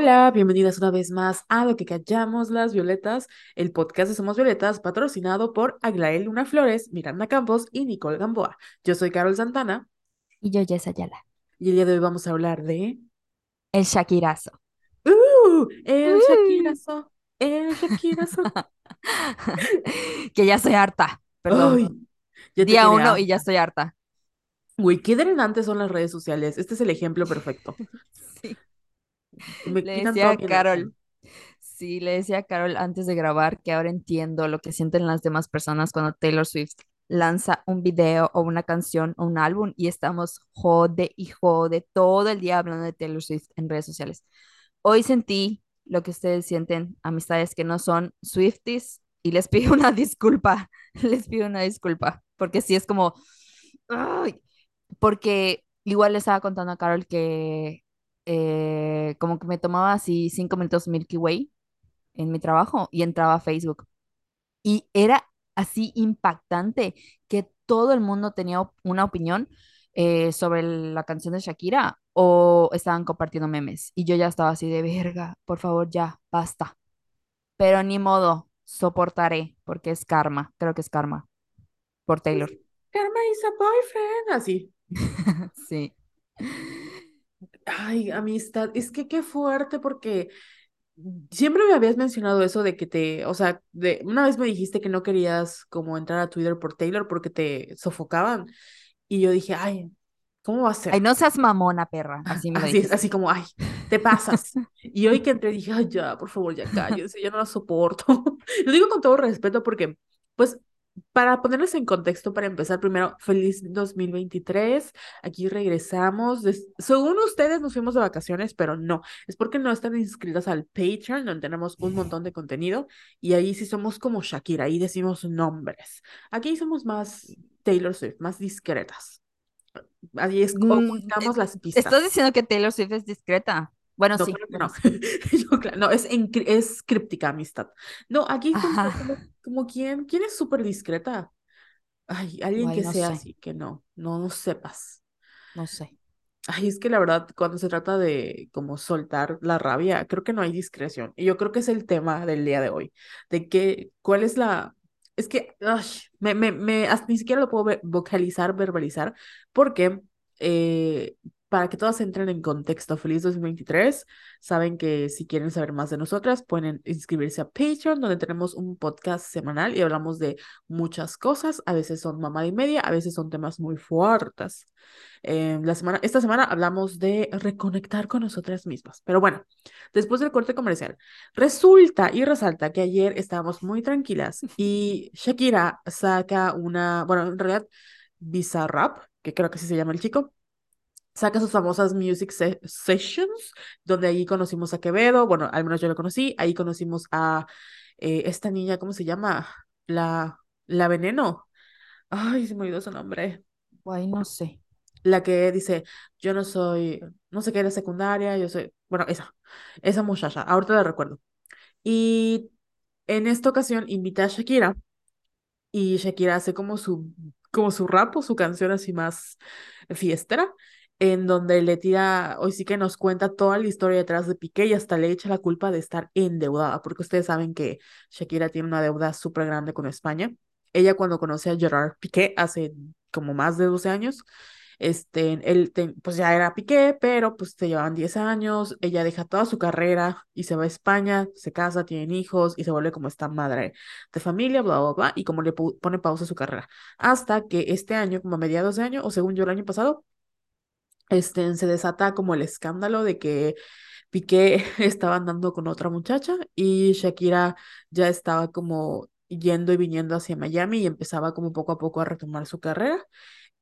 Hola, bienvenidas una vez más a Lo que callamos las violetas, el podcast de Somos Violetas, patrocinado por Aglael Luna Flores, Miranda Campos y Nicole Gamboa. Yo soy Carol Santana Y yo, Jess Ayala. y el día de hoy vamos a hablar de... El Shakirazo. ¡Uh! El Uh. Shakirazo, el Shakirazo. que ya estoy harta. Perdón. Ya Día uno y ya estoy harta. Güey, qué drenantes son las redes sociales. Este es el ejemplo perfecto. Sí. Me Le decía a Carol. Sí, le decía a Carol antes de grabar que ahora entiendo lo que sienten las demás personas cuando Taylor Swift lanza un video o una canción o un álbum y estamos jode y jode todo el día hablando de Taylor Swift en redes sociales. Hoy sentí lo que ustedes sienten, amistades que no son Swifties, y les pido una disculpa, les pido una disculpa, porque sí es como, ay, porque igual le estaba contando a Carol que eh, como que me tomaba así cinco minutos Milky Way en mi trabajo y entraba a Facebook. Y era así impactante que todo el mundo tenía op- una opinión eh, sobre la canción de Shakira o estaban compartiendo memes. Y yo ya estaba así de verga, por favor, ya, basta. Pero ni modo, soportaré, porque es karma, creo que es karma, por Taylor. Karma is a boyfriend. Así. Sí. Ay, amistad, es que qué fuerte porque siempre me habías mencionado eso de que te, o sea, de una vez me dijiste que no querías como entrar a Twitter por Taylor porque te sofocaban y yo dije, ay, ¿cómo va a ser? Ay, no seas mamona, perra, así me Así es, así como, ay, te pasas. Y hoy que entré dije, ay, ya, por favor, ya cállense, ya no la soporto. Lo digo con todo respeto porque, pues, para ponerles en contexto, para empezar, primero, feliz 2023. Aquí regresamos. Des- Según ustedes, nos fuimos de vacaciones, pero no. Es porque no están inscritas al Patreon, donde tenemos un montón de contenido. Y ahí sí somos como Shakira, ahí decimos nombres. Aquí somos más Taylor Swift, más discretas. Ahí es, Mm, ocultamos eh, las pistas. Estás diciendo que Taylor Swift es discreta. Bueno, No, sí, no. claro, no, es, es críptica amistad. No, aquí como, como, quién es súper discreta. Ay, alguien que no sea sé, así, que no, no, no sepas. no sé. Ay, es que la verdad, cuando se trata de como soltar la rabia, creo que no hay discreción. Y yo creo que es el tema del día de hoy. De que, ¿cuál es la... Es que, ay, me, me, me, ni siquiera lo puedo vocalizar, verbalizar, porque eh, para que todas entren en contexto, feliz 2023, saben que si quieren saber más de nosotras, pueden inscribirse a Patreon, donde tenemos un podcast semanal y hablamos de muchas cosas. A veces son mamá y media, a veces son temas muy fuertes. Eh, la semana, esta semana hablamos de reconectar con nosotras mismas. Pero bueno, después del corte comercial, resulta y resalta que ayer estábamos muy tranquilas y Shakira saca una, bueno, en realidad Bizarrap, que creo que así se llama el chico, saca sus famosas Music Se- Sessions, donde ahí conocimos a Quevedo, bueno, al menos yo lo conocí, ahí conocimos a eh, esta niña, ¿cómo se llama? La, la Veneno. Ay, se me olvidó su nombre Guay, no sé. la que dice, yo no soy, no sé qué era secundaria, yo soy, bueno, esa, esa muchacha, ahorita la recuerdo. Y en esta ocasión invita a Shakira y Shakira hace como su, como su rap o su canción así más fiestera, en donde le tira, hoy sí que nos cuenta toda la historia detrás de Piqué y hasta le echa la culpa de estar endeudada, porque ustedes saben que Shakira tiene una deuda súper grande con España. Ella cuando conoce a Gerard Piqué hace como más de 12 años, este, él te- pues ya era Piqué, pero pues se llevaban 10 años, ella deja toda su carrera y se va a España, se casa, tienen hijos y se vuelve como esta madre de familia, bla, bla, bla, y como le pone pausa su carrera. Hasta que este año, como a mediados de año, o según yo el año pasado, este, se desata como el escándalo de que Piqué estaba andando con otra muchacha y Shakira ya estaba como yendo y viniendo hacia Miami y empezaba como poco a poco a retomar su carrera.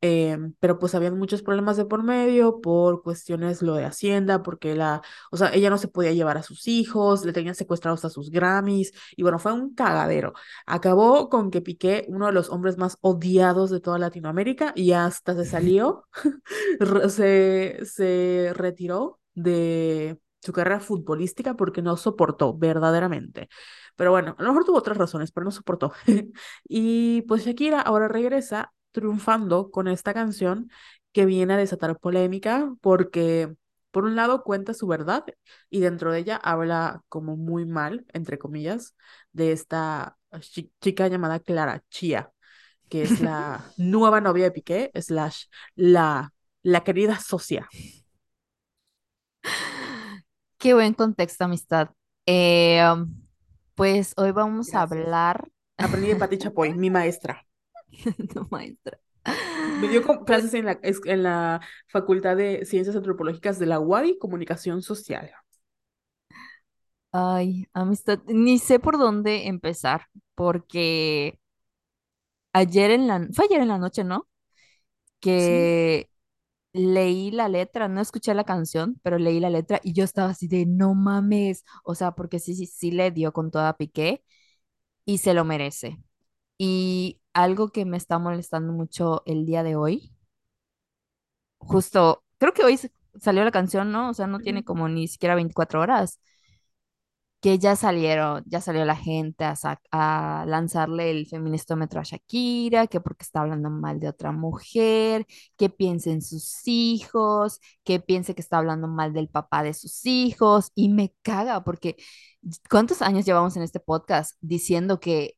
Em, pero pues habían muchos problemas de por medio por cuestiones lo de Hacienda, porque la, o sea, ella no se podía llevar a sus hijos, le tenían secuestrados a sus Grammys, y bueno, fue un cagadero. Acabó con que Piqué, uno de los hombres más odiados de toda Latinoamérica, y hasta se salió, se, se retiró de su carrera futbolística porque no soportó verdaderamente. Pero bueno, a lo mejor tuvo otras razones, pero no soportó. Y pues Shakira ahora regresa triunfando con esta canción que viene a desatar polémica porque Por un lado cuenta su verdad y dentro de ella habla como muy mal, entre comillas, de esta chi- chica llamada Clara Chía, que es la nueva novia de Piqué, slash la, la querida socia. Qué buen contexto, amistad. Eh, um, pues hoy vamos a hablar, Aprendí de Pati Chapoy, mi maestra. no, maestra. Me dio Pues, clases en la, en la Facultad de Ciencias Antropológicas de la UADY, Comunicación Social. ay, amistad, ni sé por dónde empezar, porque ayer en la, fue ayer en la noche, ¿no? Sí. Que leí la letra, no escuché la canción, pero leí la letra y yo estaba así de, no mames, o sea, porque sí, sí, sí le dio con toda Piqué y se lo merece. Y algo que me está molestando mucho el día de hoy, justo, creo que hoy salió la canción, ¿no? O sea, no tiene como ni siquiera 24 horas, que ya salieron, ya salió la gente a, a lanzarle el feministómetro a Shakira, que porque está hablando mal de otra mujer, que piense en sus hijos, que piense que está hablando mal del papá de sus hijos, y me caga porque ¿cuántos años llevamos en este podcast diciendo que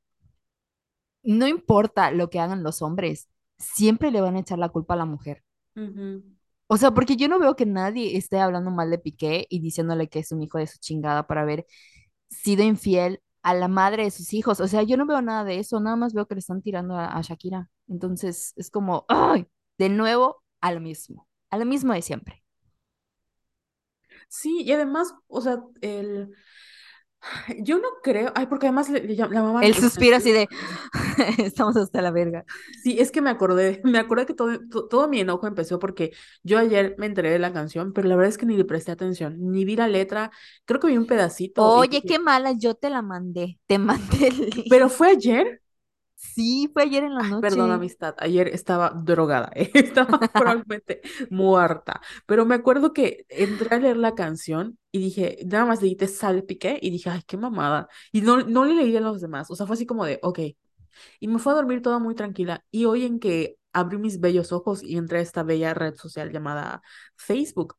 no importa lo que hagan los hombres, siempre le van a echar la culpa a la mujer. O sea, porque yo no veo que nadie esté hablando mal de Piqué y diciéndole que es un hijo de su chingada por haber sido infiel a la madre de sus hijos. O sea, yo no veo nada de eso, nada más veo que le están tirando a, a Shakira. Entonces, es como, ay, de nuevo a lo mismo, a lo mismo de siempre. Sí, y además, o sea, el, yo no creo, ay, porque además le- le la mamá El suspiro así de, estamos hasta la verga. Sí, es que me acordé, me acordé que todo, to- todo mi enojo empezó porque yo ayer me enteré de la canción, pero la verdad es que ni le presté atención, ni vi la letra, creo que vi un pedacito y Oye, qué mala, yo te la mandé, te mandé el pero link. fue ayer. Sí, fue ayer en la Ay, perdón, noche. amistad. Ayer estaba drogada, ¿eh? Estaba probablemente muerta. Pero me acuerdo que entré a leer la canción y dije, nada más leí Te sale Piqué y dije, ay, qué mamada. Y no, no le leí a los demás. O sea, fue así como de, ok. Y me fue a dormir toda muy tranquila. Y hoy en que abrí mis bellos ojos y entré a esta bella red social llamada Facebook,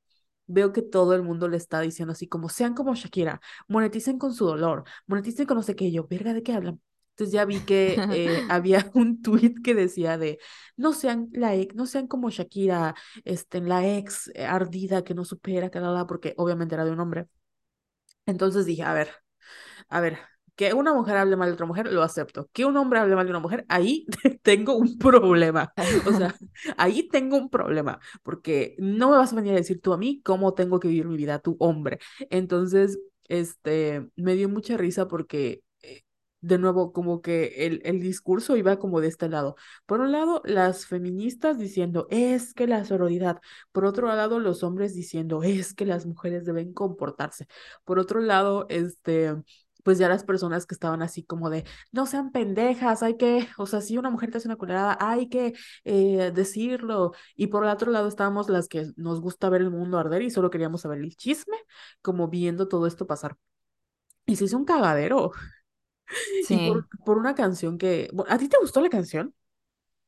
veo que todo el mundo le está diciendo así como, sean como Shakira, moneticen con su dolor, moneticen con no sé qué, yo, verga, ¿de qué hablan? Entonces ya vi que eh, había un tweet que decía de, no sean la ex, no sean como Shakira, este, la ex eh, ardida que no supera, que nada, porque obviamente era de un hombre. Entonces dije, a ver, a ver, que una mujer hable mal de otra mujer, lo acepto. Que un hombre hable mal de una mujer, ahí tengo un problema. O sea, ahí tengo un problema, porque no me vas a venir a decir tú a mí cómo tengo que vivir mi vida, tu hombre. Entonces, este, me dio mucha risa porque, de nuevo, como que el, el discurso iba como de este lado. Por un lado, las feministas diciendo, es que la sororidad. Por otro lado, los hombres diciendo, es que las mujeres deben comportarse. Por otro lado, este pues ya las personas que estaban así como de, no sean pendejas, hay que, o sea, si una mujer te hace una culerada, hay que eh, decirlo. Y por el otro lado estábamos las que nos gusta ver el mundo arder y solo queríamos saber el chisme, como viendo todo esto pasar. Y se hizo un cagadero. Y por, Sí, por una canción que, ¿a ti te gustó la canción?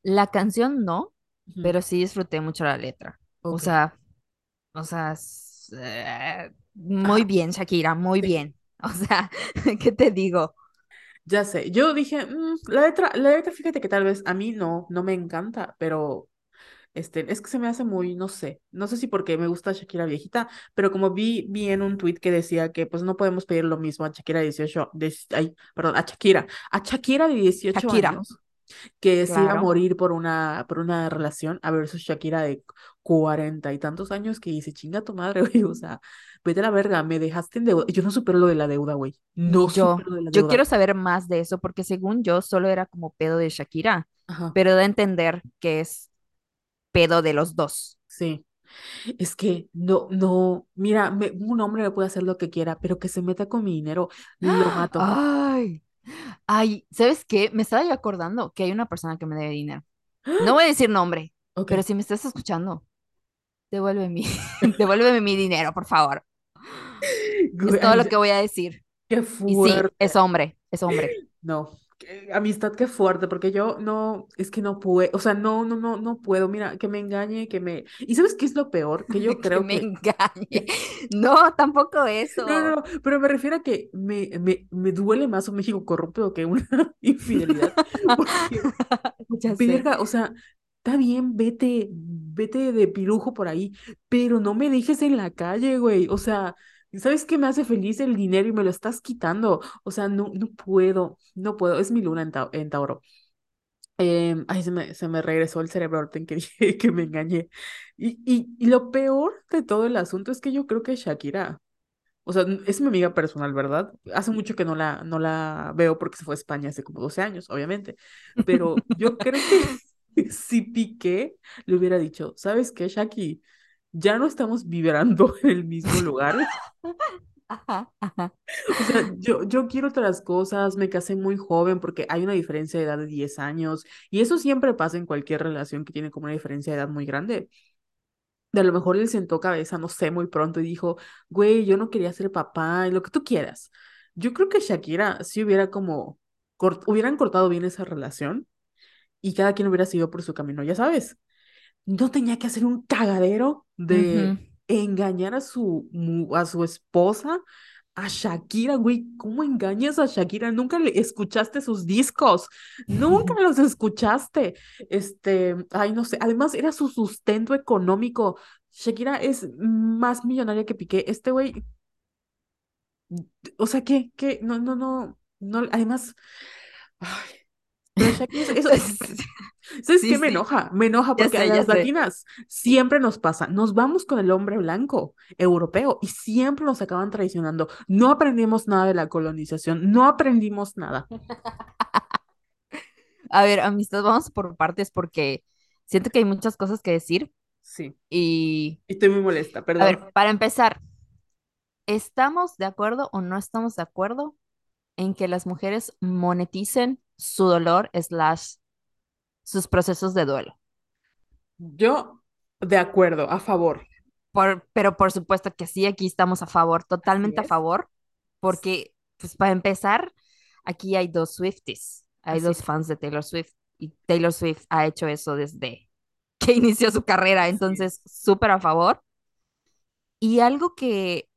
la canción no, pero sí disfruté mucho la letra. O sea, o sea, eh, muy bien, Shakira, muy bien. O sea, ¿qué te digo? ya sé. Yo dije, "Mm, la letra, la letra, fíjate que tal vez a mí no, no me encanta, pero Este, es que se me hace muy, no sé, no sé si porque me gusta Shakira viejita, pero como vi, vi en un tweet que decía que pues no podemos pedir lo mismo a Shakira de 18, de, ay, perdón, a Shakira, a Shakira de 18 Shakira, años que se iba a morir por una, por una relación, a versus Shakira de 40 y tantos años que dice, chinga tu madre, güey, o sea, vete a la verga, me dejaste en deuda. Yo no supero lo de la deuda, güey, no yo. supero lo de la Yo deuda. quiero saber más de eso porque según yo solo era como pedo de Shakira, Ajá, pero da a entender que es pedo de los dos. sí. Es que no, no, mira, me- un hombre me puede hacer lo que quiera, pero que se meta con mi dinero, lo mato. Ay, ay, ¿sabes qué? Me estaba yo acordando que hay una persona que me debe dinero. No voy a decir nombre, pero si me estás escuchando, devuelve mi, devuélveme mi dinero, por favor. Es todo lo que voy a decir. qué Y sí, es fuerte. hombre, es hombre. No, amistad qué fuerte, porque yo no, es que no puedo, o sea, no, no, no, no puedo, mira, que me engañe, que me... ¿Y sabes qué es lo peor? Que yo Que creo me que... engañe. No, tampoco No, no, eso. no, pero me refiero a que me, me, me duele más un México corrupto que una infidelidad, porque. Verga, o sea, está bien, vete, vete de pirujo por ahí, pero no me dejes en la calle, güey. O sea, ¿sabes qué me hace feliz el dinero y me lo estás quitando? O sea, no, no puedo, no puedo. Es mi luna en, Tau- en Tauro. Em, ay, se me, se me regresó el cerebro en que dije que me engañé. Y, y, y lo peor de todo el asunto es que yo creo que Shakira, o sea, es mi amiga personal, ¿verdad? Hace mucho que no la, no la veo porque se fue a España hace como 12 años, obviamente. Pero yo creo que si Piqué le hubiera dicho, ¿sabes qué, Shaki? Ya no estamos vibrando en el mismo lugar. Ajá, ajá. O sea, yo, yo quiero otras cosas, me casé muy joven porque hay una diferencia de edad de 10 años y eso siempre pasa en cualquier relación que tiene como una diferencia de edad muy grande. De a lo mejor él sentó cabeza, no sé, muy pronto y dijo, güey, yo no quería ser papá y lo que tú quieras. Yo creo que Shakira sí hubiera como, cort- hubieran cortado bien esa relación y cada quien hubiera seguido por su camino, ya sabes. No tenía que hacer un cagadero De engañar a su, a su esposa, a Shakira, güey. ¿Cómo engañas a Shakira? Nunca le escuchaste sus discos, nunca los escuchaste. Este, ay, no sé, además era su sustento económico. Shakira es más millonaria que Piqué. Este güey, o sea, ¿qué? ¿Qué? No, no, no, no, además, ay, eso, ¿Sabes Sí, qué me enoja? Me enoja porque a sé, las sé. latinas siempre nos pasa. Nos vamos con el hombre blanco europeo y siempre nos acaban traicionando. No aprendimos nada de la colonización, no aprendimos nada. A ver, amistad, vamos por partes porque siento que hay muchas cosas que decir Sí, y, y estoy muy molesta, a perdón. ver, para empezar, ¿estamos de acuerdo o no estamos de acuerdo en que las mujeres moneticen su dolor slash sus procesos de duelo? Yo, de acuerdo, a favor. Por, pero por supuesto que sí, aquí estamos a favor, totalmente a favor, porque, pues para empezar, aquí hay dos Swifties, hay Así dos fans de Taylor Swift y Taylor Swift ha hecho eso desde que inició su carrera, entonces es. súper a favor. Y algo que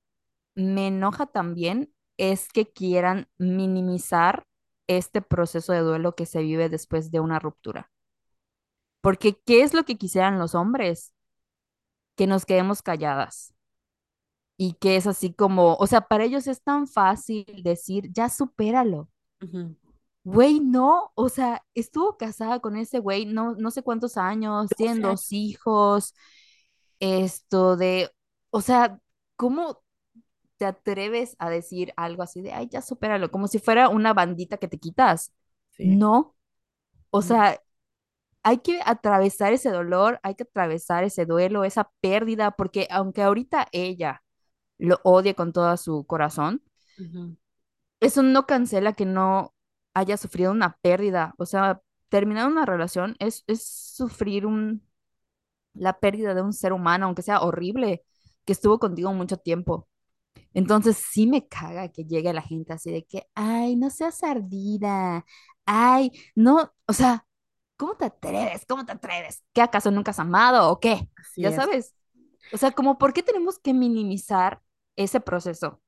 me enoja también es que quieran minimizar este proceso de duelo que se vive después de una ruptura. Porque, ¿qué es lo que quisieran los hombres? Que nos quedemos calladas y que es así como, o sea, para ellos es tan fácil decir, ya supéralo. Ujú. Güey, no, o sea, estuvo casada con ese güey no, no sé cuántos años, 12 tienen dos hijos, esto de, o sea, ¿cómo te atreves a decir algo así de, ay, ya supéralo, como si fuera una bandita que te quitas? Sí. No, o sea, hay que atravesar ese dolor, hay que atravesar ese duelo, esa pérdida, porque aunque ahorita ella lo odie con todo su corazón, eso no cancela que no haya sufrido una pérdida. O sea, terminar una relación es, es sufrir un, la pérdida de un ser humano, aunque sea horrible, que estuvo contigo mucho tiempo. Entonces sí me caga que llegue la gente así de que, ay, no seas ardida, ay, no, o sea, ¿cómo te atreves? ¿Cómo te atreves? ¿Qué acaso nunca has amado o qué? Así Ya es. sabes. O sea, como, ¿por qué tenemos que minimizar ese proceso?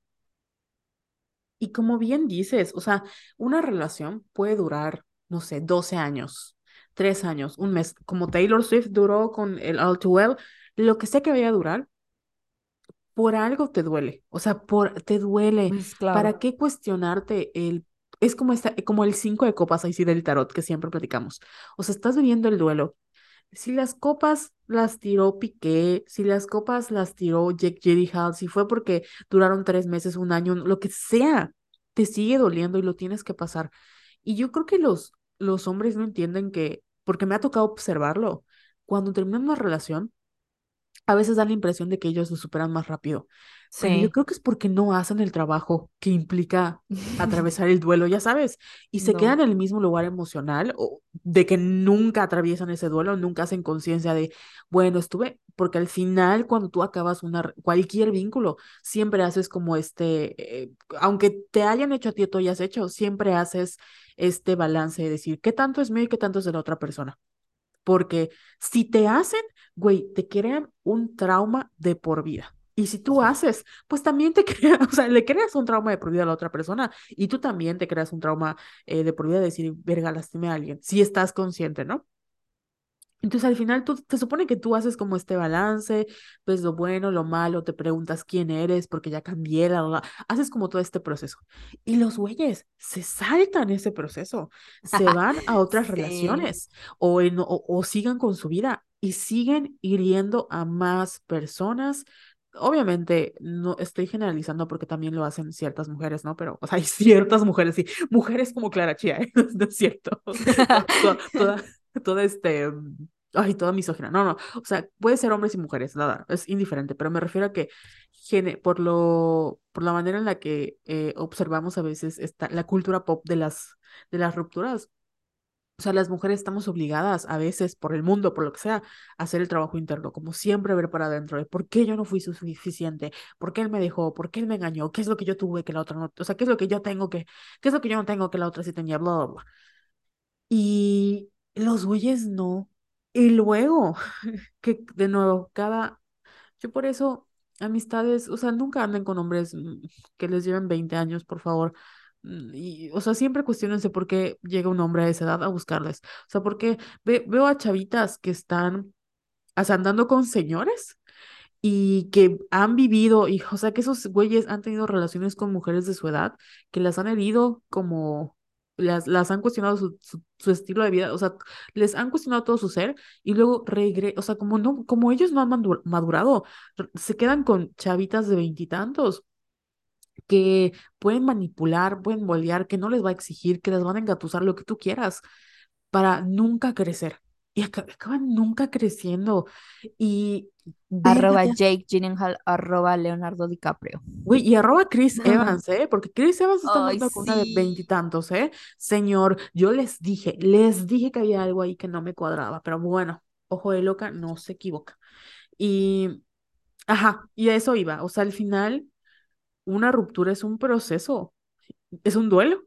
Y como bien dices, o sea, una relación puede durar, no sé, 12 años, 3 años, un mes, como Taylor Swift duró con el All Too Well, lo que sea que vaya a durar, por algo te duele, o sea, por te duele. Pues ¿Para qué cuestionarte el es como esta, como el cinco de copas ahí sí del tarot que siempre platicamos. O sea, estás viviendo el duelo. Si las copas las tiró Piqué, si las copas las tiró Jake Gyllenhaal, si fue porque duraron tres meses, un año, lo que sea, te sigue doliendo y lo tienes que pasar. Y yo creo que los, los hombres no entienden que, porque me ha tocado observarlo, cuando terminan una relación, a veces da la impresión de que ellos lo superan más rápido, pero yo Sí. creo que es porque no hacen el trabajo que implica atravesar el duelo, ya sabes, y se quedan en el mismo lugar emocional o de que nunca atraviesan ese duelo, nunca hacen conciencia de, bueno, estuve, porque al final cuando tú acabas una, cualquier vínculo, siempre haces como este, eh, aunque te hayan hecho a ti o hayas hecho, siempre haces este balance de decir, ¿qué tanto es mío y qué tanto es de la otra persona? Porque si te hacen, güey, te crean un trauma de por vida. Y si tú haces, pues también te creas, o sea, le creas un trauma de por vida a la otra persona y tú también te creas un trauma eh, de por vida de decir, verga, lastimé a alguien, si estás consciente, ¿no? Entonces al final tú, te supone que tú haces como este balance, pues lo bueno, lo malo, te preguntas quién eres porque ya cambié, la, la, la, haces como todo este proceso. Y los güeyes se saltan ese proceso, se van a otras Sí. relaciones o, en- o, o sigan con su vida y siguen hiriendo a más personas. Obviamente no estoy generalizando porque también lo hacen ciertas mujeres, ¿no? Pero, o sea, hay ciertas mujeres, sí, mujeres como Clara Chía, ¿eh? No es cierto. Toda, toda, toda, este ay, toda misógina. No, no. O sea, puede ser hombres y mujeres, nada, es indiferente, pero me refiero a que por lo, por la manera en la que eh, observamos a veces esta, la cultura pop de las, de las rupturas. O sea, las mujeres estamos obligadas a veces, por el mundo, por lo que sea, a hacer el trabajo interno, como siempre ver para adentro de por qué yo no fui suficiente, por qué él me dejó, por qué él me engañó, qué es lo que yo tuve que la otra no, o sea, qué es lo que yo tengo que, qué es lo que yo no tengo que la otra sí tenía, bla, bla, bla. Y los güeyes no. Y luego, que de nuevo, cada, yo por eso, amistades, o sea, nunca anden con hombres mm, que les lleven 20 años, por favor. Mm, Y, o sea, siempre cuestionense por qué llega un hombre a esa edad a buscarles. O sea, porque ve- veo a chavitas que están, o andando con señores y que han vivido, y, o sea, que esos güeyes han tenido relaciones con mujeres de su edad, que las han herido como, las, las han cuestionado su, su, estilo de vida, o sea, les han cuestionado todo su ser, y luego regre, o sea, como no, como ellos no han madurado, se quedan con chavitas de veintitantos que pueden manipular, pueden moldear, que no les va a exigir, que les van a engatusar lo que tú quieras, para nunca crecer. Y aca- acaban nunca creciendo. Y Arroba Jake Gyllenhaal, arroba Leonardo DiCaprio. Güey, y arroba Chris Evans, ¿eh? Porque Chris Evans está andando con una de veintitantos, ¿eh? Señor, yo les dije, les dije que había algo ahí que no me cuadraba, pero bueno, ojo de loca, no se equivoca. Y, ajá, y a eso iba. O sea, al final, una ruptura es un proceso, es un duelo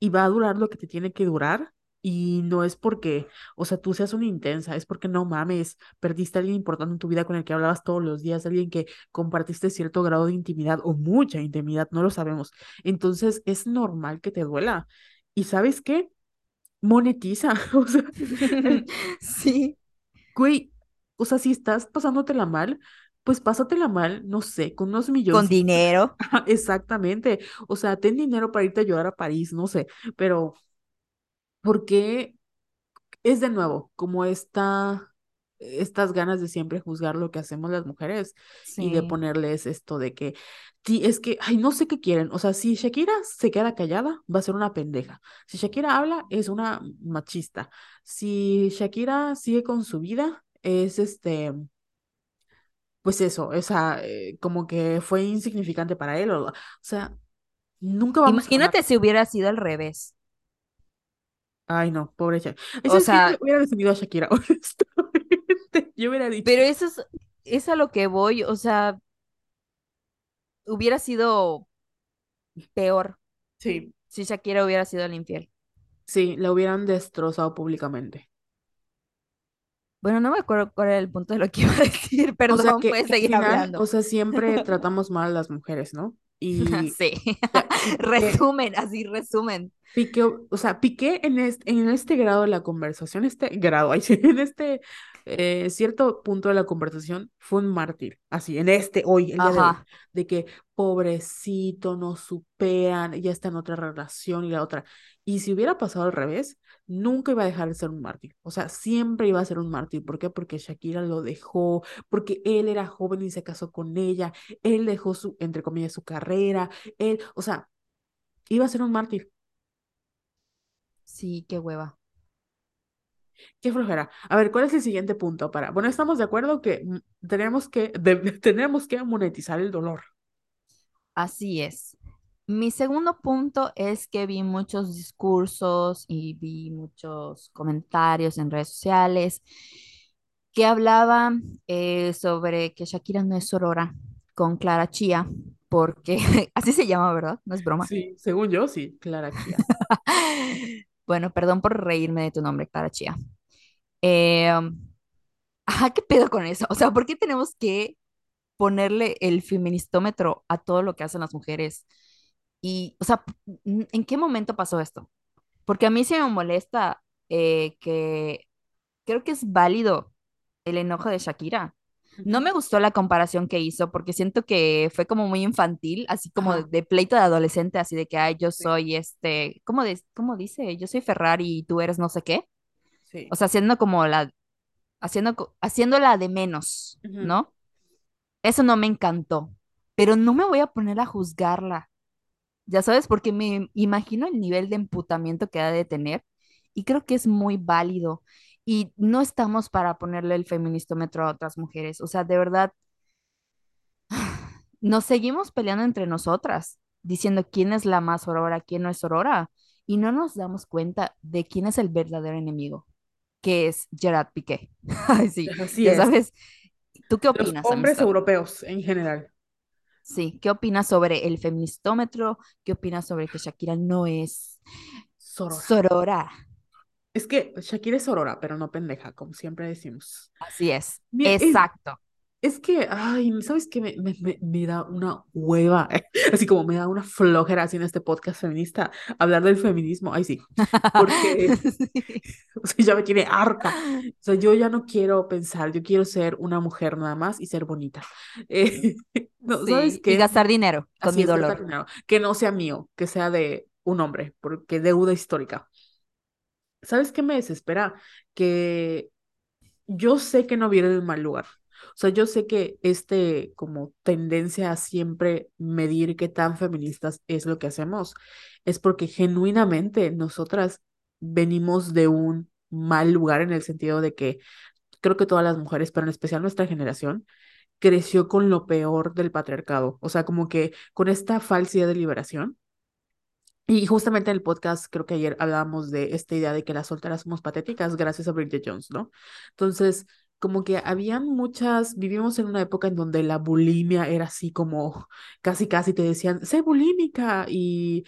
y va a durar lo que te tiene que durar. Y no es porque, o sea, tú seas una intensa, es porque no mames, perdiste a alguien importante en tu vida con el que hablabas todos los días, alguien que compartiste cierto grado de intimidad o mucha intimidad, no lo sabemos. Entonces es normal que te duela. ¿Y sabes qué? Monetiza. O sea, el, Sí. güey, o sea, si estás pasándotela mal, pues pásatela mal, no sé, con unos Con milloncitos. dinero. Exactamente. O sea, ten dinero para irte a llorar a París, no sé, pero ¿por qué? es de nuevo como esta, estas ganas de siempre juzgar lo que hacemos las mujeres y de ponerles esto de que, sí, es que, ay, no sé qué quieren. O sea, si Shakira se queda callada, va a ser una pendeja. Si Shakira habla, es una machista. Si Shakira sigue con su vida, es este, pues eso, esa, eh, como que fue insignificante para él. O, o sea, nunca vamos a. Imagínate si hubiera sido al revés. Ay, no, pobre Shakira. O ¿Sabes qué? Yo sea, hubiera defendido a Shakira, honestamente. Yo hubiera dicho. pero eso es, es a lo que voy. O sea, hubiera sido peor Sí, si Shakira hubiera sido el infiel. sí, la hubieran destrozado públicamente. Bueno, no me acuerdo cuál era el punto de lo que iba a decir. O sea Perdón, que, puedes que al seguir final, hablando. o sea, siempre tratamos mal a las mujeres, ¿no? Y, Sí. Resumen, así resumen. Piqué, o sea, Piqué en este, en este grado de la conversación, este grado, en este eh, cierto punto de la conversación, fue un mártir, así, en este, hoy, el día de hoy, de que pobrecito, no superan, ya está en otra relación y la otra. Y si hubiera pasado al revés, nunca iba a dejar de ser un mártir, o sea, siempre iba a ser un mártir. ¿Por qué? Porque Shakira lo dejó, porque él era joven y se casó con ella, él dejó su, entre comillas, su carrera, él, o sea, iba a ser un mártir. Sí, qué hueva. Qué flojera. A ver, ¿cuál es el siguiente punto para? Bueno, estamos de acuerdo que mm, tenemos que, de- tenemos que monetizar el dolor. Así es. Mi segundo punto es que vi muchos discursos y vi muchos comentarios en redes sociales que hablaban eh, sobre que Shakira no es sorora con Clara Chía, porque así se llama, ¿verdad? No es broma. Sí, según yo, sí, Clara Chía. Bueno, perdón por reírme de tu nombre, Clara Chía. Eh, ajá, ¿qué pedo con eso? O sea, ¿por qué tenemos que ponerle el feministómetro a todo lo que hacen las mujeres? Y, o sea, ¿en qué momento pasó esto? Porque a mí sí me molesta eh, que creo que es válido el enojo de Shakira. No me gustó la comparación que hizo porque siento que fue como muy infantil, así como de, Ajá, de pleito de adolescente, así de que, ay, yo sí, soy este, ¿cómo, de- cómo dice? Yo soy Ferrari y tú eres no sé qué. O sí. sea, haciendo como la, haciendo, haciéndola de menos. ¿no? Eso no me encantó, pero no me voy a poner a juzgarla, ya sabes, porque me imagino el nivel de emputamiento que ha de tener y creo que es muy válido. Y no estamos para ponerle el feministómetro a otras mujeres. O sea, de verdad, nos seguimos peleando entre nosotras, diciendo quién es la más sorora, quién no es sorora, y no nos damos cuenta de quién es el verdadero enemigo, que es Gerard Piqué. Ay, sí, Así ya es. sabes. ¿Tú qué Los opinas, hombres amistad? europeos en general. Sí, ¿qué opinas sobre el feministómetro? ¿Qué opinas sobre que Shakira no es Sorora. sorora? Es que Shakira es sorora, pero no pendeja, como siempre decimos. Así es, Mira, es, exacto. Es que, ay, ¿sabes qué? Me, me, me, me da una hueva, así como me da una flojera en este podcast feminista, hablar del feminismo. Ay, sí, porque o sea, ya me tiene harta. O sea, yo ya no quiero pensar, yo quiero ser una mujer nada más y ser bonita. Eh, no, ¿sabes y gastar dinero con Así mi dolor. dinero. Que no sea mío, que sea de un hombre, porque deuda histórica. ¿Sabes qué me desespera? Que yo sé que no viene de un mal lugar. O sea, yo sé que este como tendencia a siempre medir qué tan feministas es lo que hacemos, es porque genuinamente nosotras venimos de un mal lugar en el sentido de que creo que todas las mujeres, pero en especial nuestra generación, creció con lo peor del patriarcado. O sea, como que con esta falsidad de liberación y justamente en el podcast, creo que ayer hablábamos de esta idea de que las solteras somos patéticas gracias a Bridget Jones, ¿no? Entonces, como que habían muchas, vivimos en una época en donde la bulimia era así como, casi casi te decían, sé bulímica y,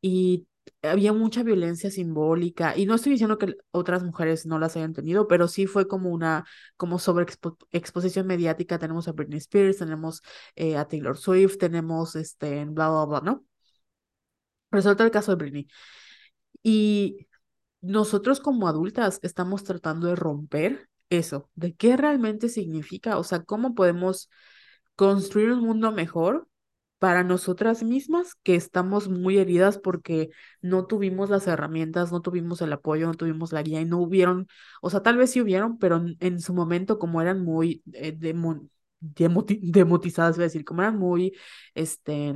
y había mucha violencia simbólica. Y no estoy diciendo que otras mujeres no las hayan tenido, pero sí fue como una, como sobreexposición mediática. Tenemos a Britney Spears, tenemos eh, a Taylor Swift, tenemos este, bla, bla, bla, ¿no? Resuelto el caso de Britney. Y nosotros como adultas estamos tratando de romper eso, de qué realmente significa, o sea, cómo podemos construir un mundo mejor para nosotras mismas que estamos muy heridas porque no tuvimos las herramientas, no tuvimos el apoyo, no tuvimos la guía y no hubieron, o sea, tal vez sí hubieron, pero en, su momento como eran muy eh, demo- demoti- demotizadas, voy a decir, como eran muy, este,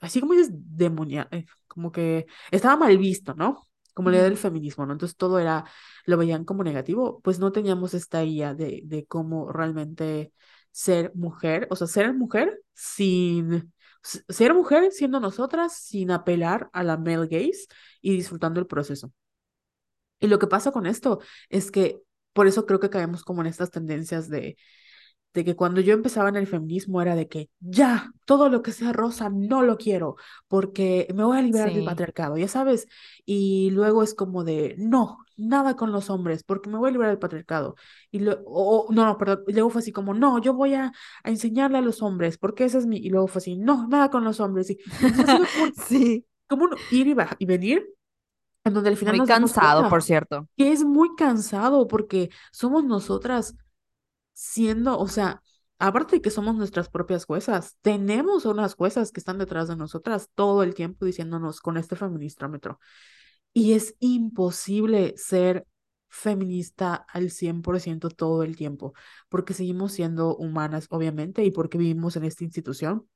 así como dices, demonia, eh, como que estaba mal visto, ¿no? Como la idea del feminismo, ¿no? Entonces todo era, lo veían como negativo, pues no teníamos esta guía de, de cómo realmente ser mujer, o sea, ser mujer sin, ser mujer siendo nosotras, sin apelar a la male gaze y disfrutando el proceso. Y lo que pasa con esto es que, por eso creo que caemos como en estas tendencias de de que cuando yo empezaba en el feminismo era de que ya, todo lo que sea rosa no lo quiero, porque me voy a liberar del patriarcado, ya sabes, y luego es como de no, nada con los hombres, porque me voy a liberar del patriarcado, y luego, o, o- no, no, perdón, y luego fue así como no, yo voy a, a enseñarle a los hombres, porque ese es mi, y luego fue así, no, nada con los hombres, y como sí, como un ir y, baja- y venir, en donde al final muy nos cansado, por cierto. que es muy cansado, porque somos nosotras siendo, o sea, aparte de que somos nuestras propias juezas, tenemos unas juezas que están detrás de nosotras todo el tiempo diciéndonos con este feministrómetro. Y es imposible ser feminista al 100% todo el tiempo, porque seguimos siendo humanas, obviamente, y porque vivimos en esta institución,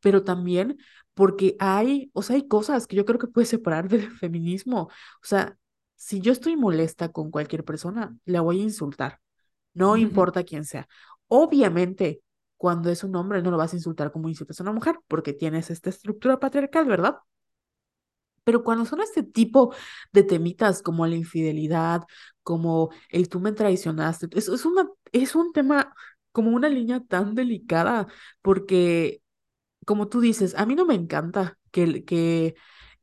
pero también porque hay, o sea, hay cosas que yo creo que puedes separar del feminismo. O sea, si yo estoy molesta con cualquier persona, la voy a insultar, no importa quién sea. Obviamente, cuando es un hombre, no lo vas a insultar como insultas a una mujer, porque tienes esta estructura patriarcal, ¿verdad? Pero cuando son este tipo de temitas como la infidelidad, como el tú me traicionaste, es, es, una, es un tema como una línea tan delicada, porque como tú dices, a mí no me encanta que, que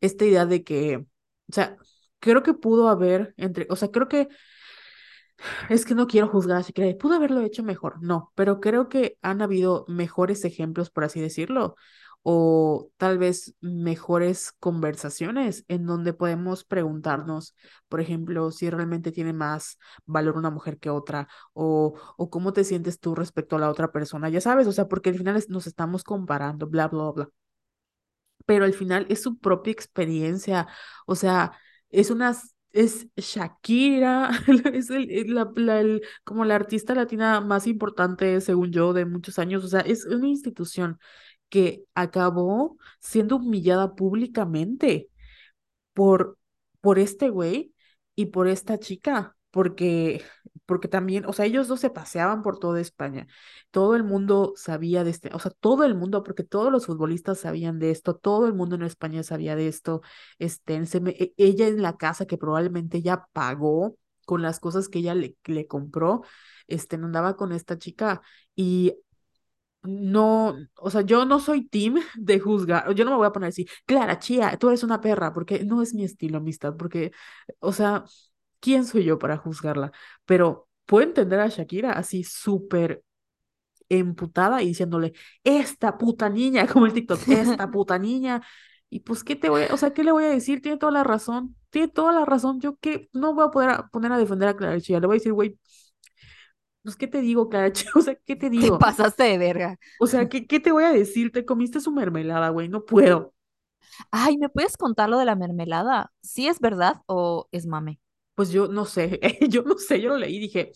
esta idea de que, o sea, creo que pudo haber entre, o sea, creo que es que no quiero juzgar a Shakira, pudo haberlo hecho mejor, no, pero creo que han habido mejores ejemplos, por así decirlo, o tal vez mejores conversaciones en donde podemos preguntarnos, por ejemplo, si realmente tiene más valor una mujer que otra, o, o cómo te sientes tú respecto a la otra persona, ya sabes, o sea, porque al final nos estamos comparando, bla, bla, bla. Pero al final es su propia experiencia, o sea, es una, es Shakira, es el, el- la, la- el- como la artista latina más importante, según yo, de muchos años, o sea, es una institución que acabó siendo humillada públicamente por, por este güey y por esta chica, porque, porque también, o sea, ellos dos se paseaban por toda España. Todo el mundo sabía de este, o sea, todo el mundo, porque todos los futbolistas sabían de esto, todo el mundo en España sabía de esto. Este, e- ella en la casa que probablemente ella pagó con las cosas que ella le, le compró, este, andaba con esta chica y no, o sea, yo no soy team de juzgar, yo no me voy a poner así, Clara, chía, tú eres una perra, porque no es mi estilo, amistad, porque, o sea, ¿quién soy yo para juzgarla? Pero puedo entender a Shakira así súper emputada y diciéndole, esta puta niña, como el TikTok, esta puta niña, y pues, ¿qué te voy a, o sea, qué le voy a decir? Tiene toda la razón, tiene toda la razón, yo que no voy a poder a- poner a defender a Clara Chía, le voy a decir, güey, pues, ¿qué te digo, Clara Chía? O sea, ¿qué te Te digo? pasaste de verga. O sea, ¿qué, qué te voy a decir? Te comiste su mermelada, güey, no puedo. Ay, ¿me puedes contar lo de la mermelada? ¿Sí es verdad o es mame? Pues yo no sé, yo no sé, yo lo leí y dije,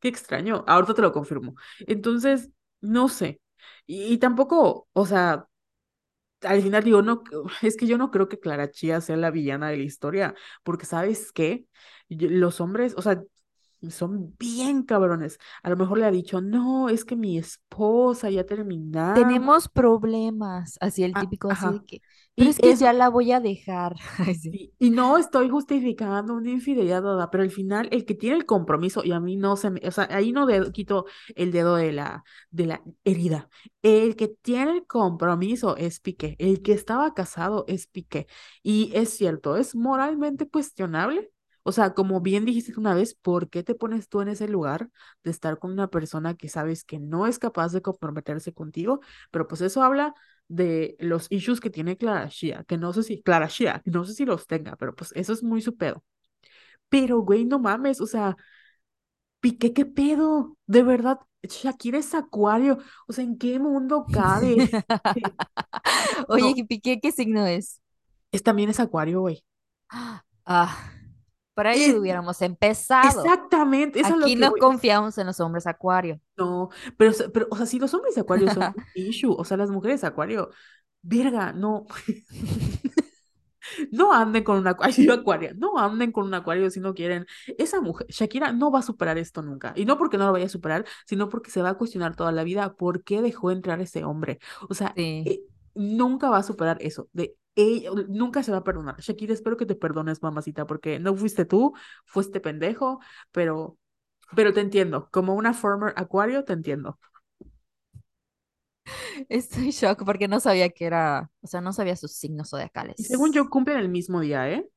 qué extraño, ahorita te lo confirmo. Entonces, no sé. Y, tampoco, o sea, al final digo, no, es que yo no creo que Clara Chía sea la villana de la historia, porque ¿sabes qué? Los hombres, o sea, son bien cabrones. A lo mejor le ha dicho, no, es que mi esposa ya terminamos. Tenemos problemas, así el Ah, típico así de que, pero Y es que es ya la voy a dejar. Sí. Y no estoy justificando una infidelidad, pero al final el que tiene el compromiso, y a mí no se me, o sea, ahí no dedo- quito el dedo de la, de la herida. El que tiene el compromiso es Piqué, el que estaba casado es Piqué. Y es cierto, es moralmente cuestionable. O sea, como bien dijiste una vez, ¿por qué te pones tú en ese lugar de estar con una persona que sabes que no es capaz de comprometerse contigo? Pero pues eso habla de los issues que tiene Clara Shia, que no sé si, Clara Shia, no sé si los tenga, pero pues eso es muy su pedo. Pero, güey, no mames, o sea, Piqué, ¿qué pedo? De verdad, Shakira es acuario, o sea, ¿en qué mundo cabe? Oye, No, ¿y Piqué qué signo es? es también es acuario, güey. Ah, por ahí Es, hubiéramos empezado. exactamente, eso es lo Aquí que no confiamos en los hombres acuario. No, pero, pero, o sea, si los hombres acuario son un issue, o sea, las mujeres acuario, verga, no. No anden con un acuario, acuario, no anden con un acuario si no quieren. Esa mujer, Shakira no va a superar esto nunca. Y no porque no lo vaya a superar, sino porque se va a cuestionar toda la vida por qué dejó entrar ese hombre. O sea, Sí. eh, nunca va a superar eso. De ella, nunca se va a perdonar. Shakira, espero que te perdones, mamacita, porque no fuiste tú, fue este pendejo, pero, pero te entiendo. Como una former acuario, te entiendo. Estoy shock porque no sabía que era, o sea, no sabía sus signos Y según yo, zodiacales. cumplen el mismo día, ¿eh?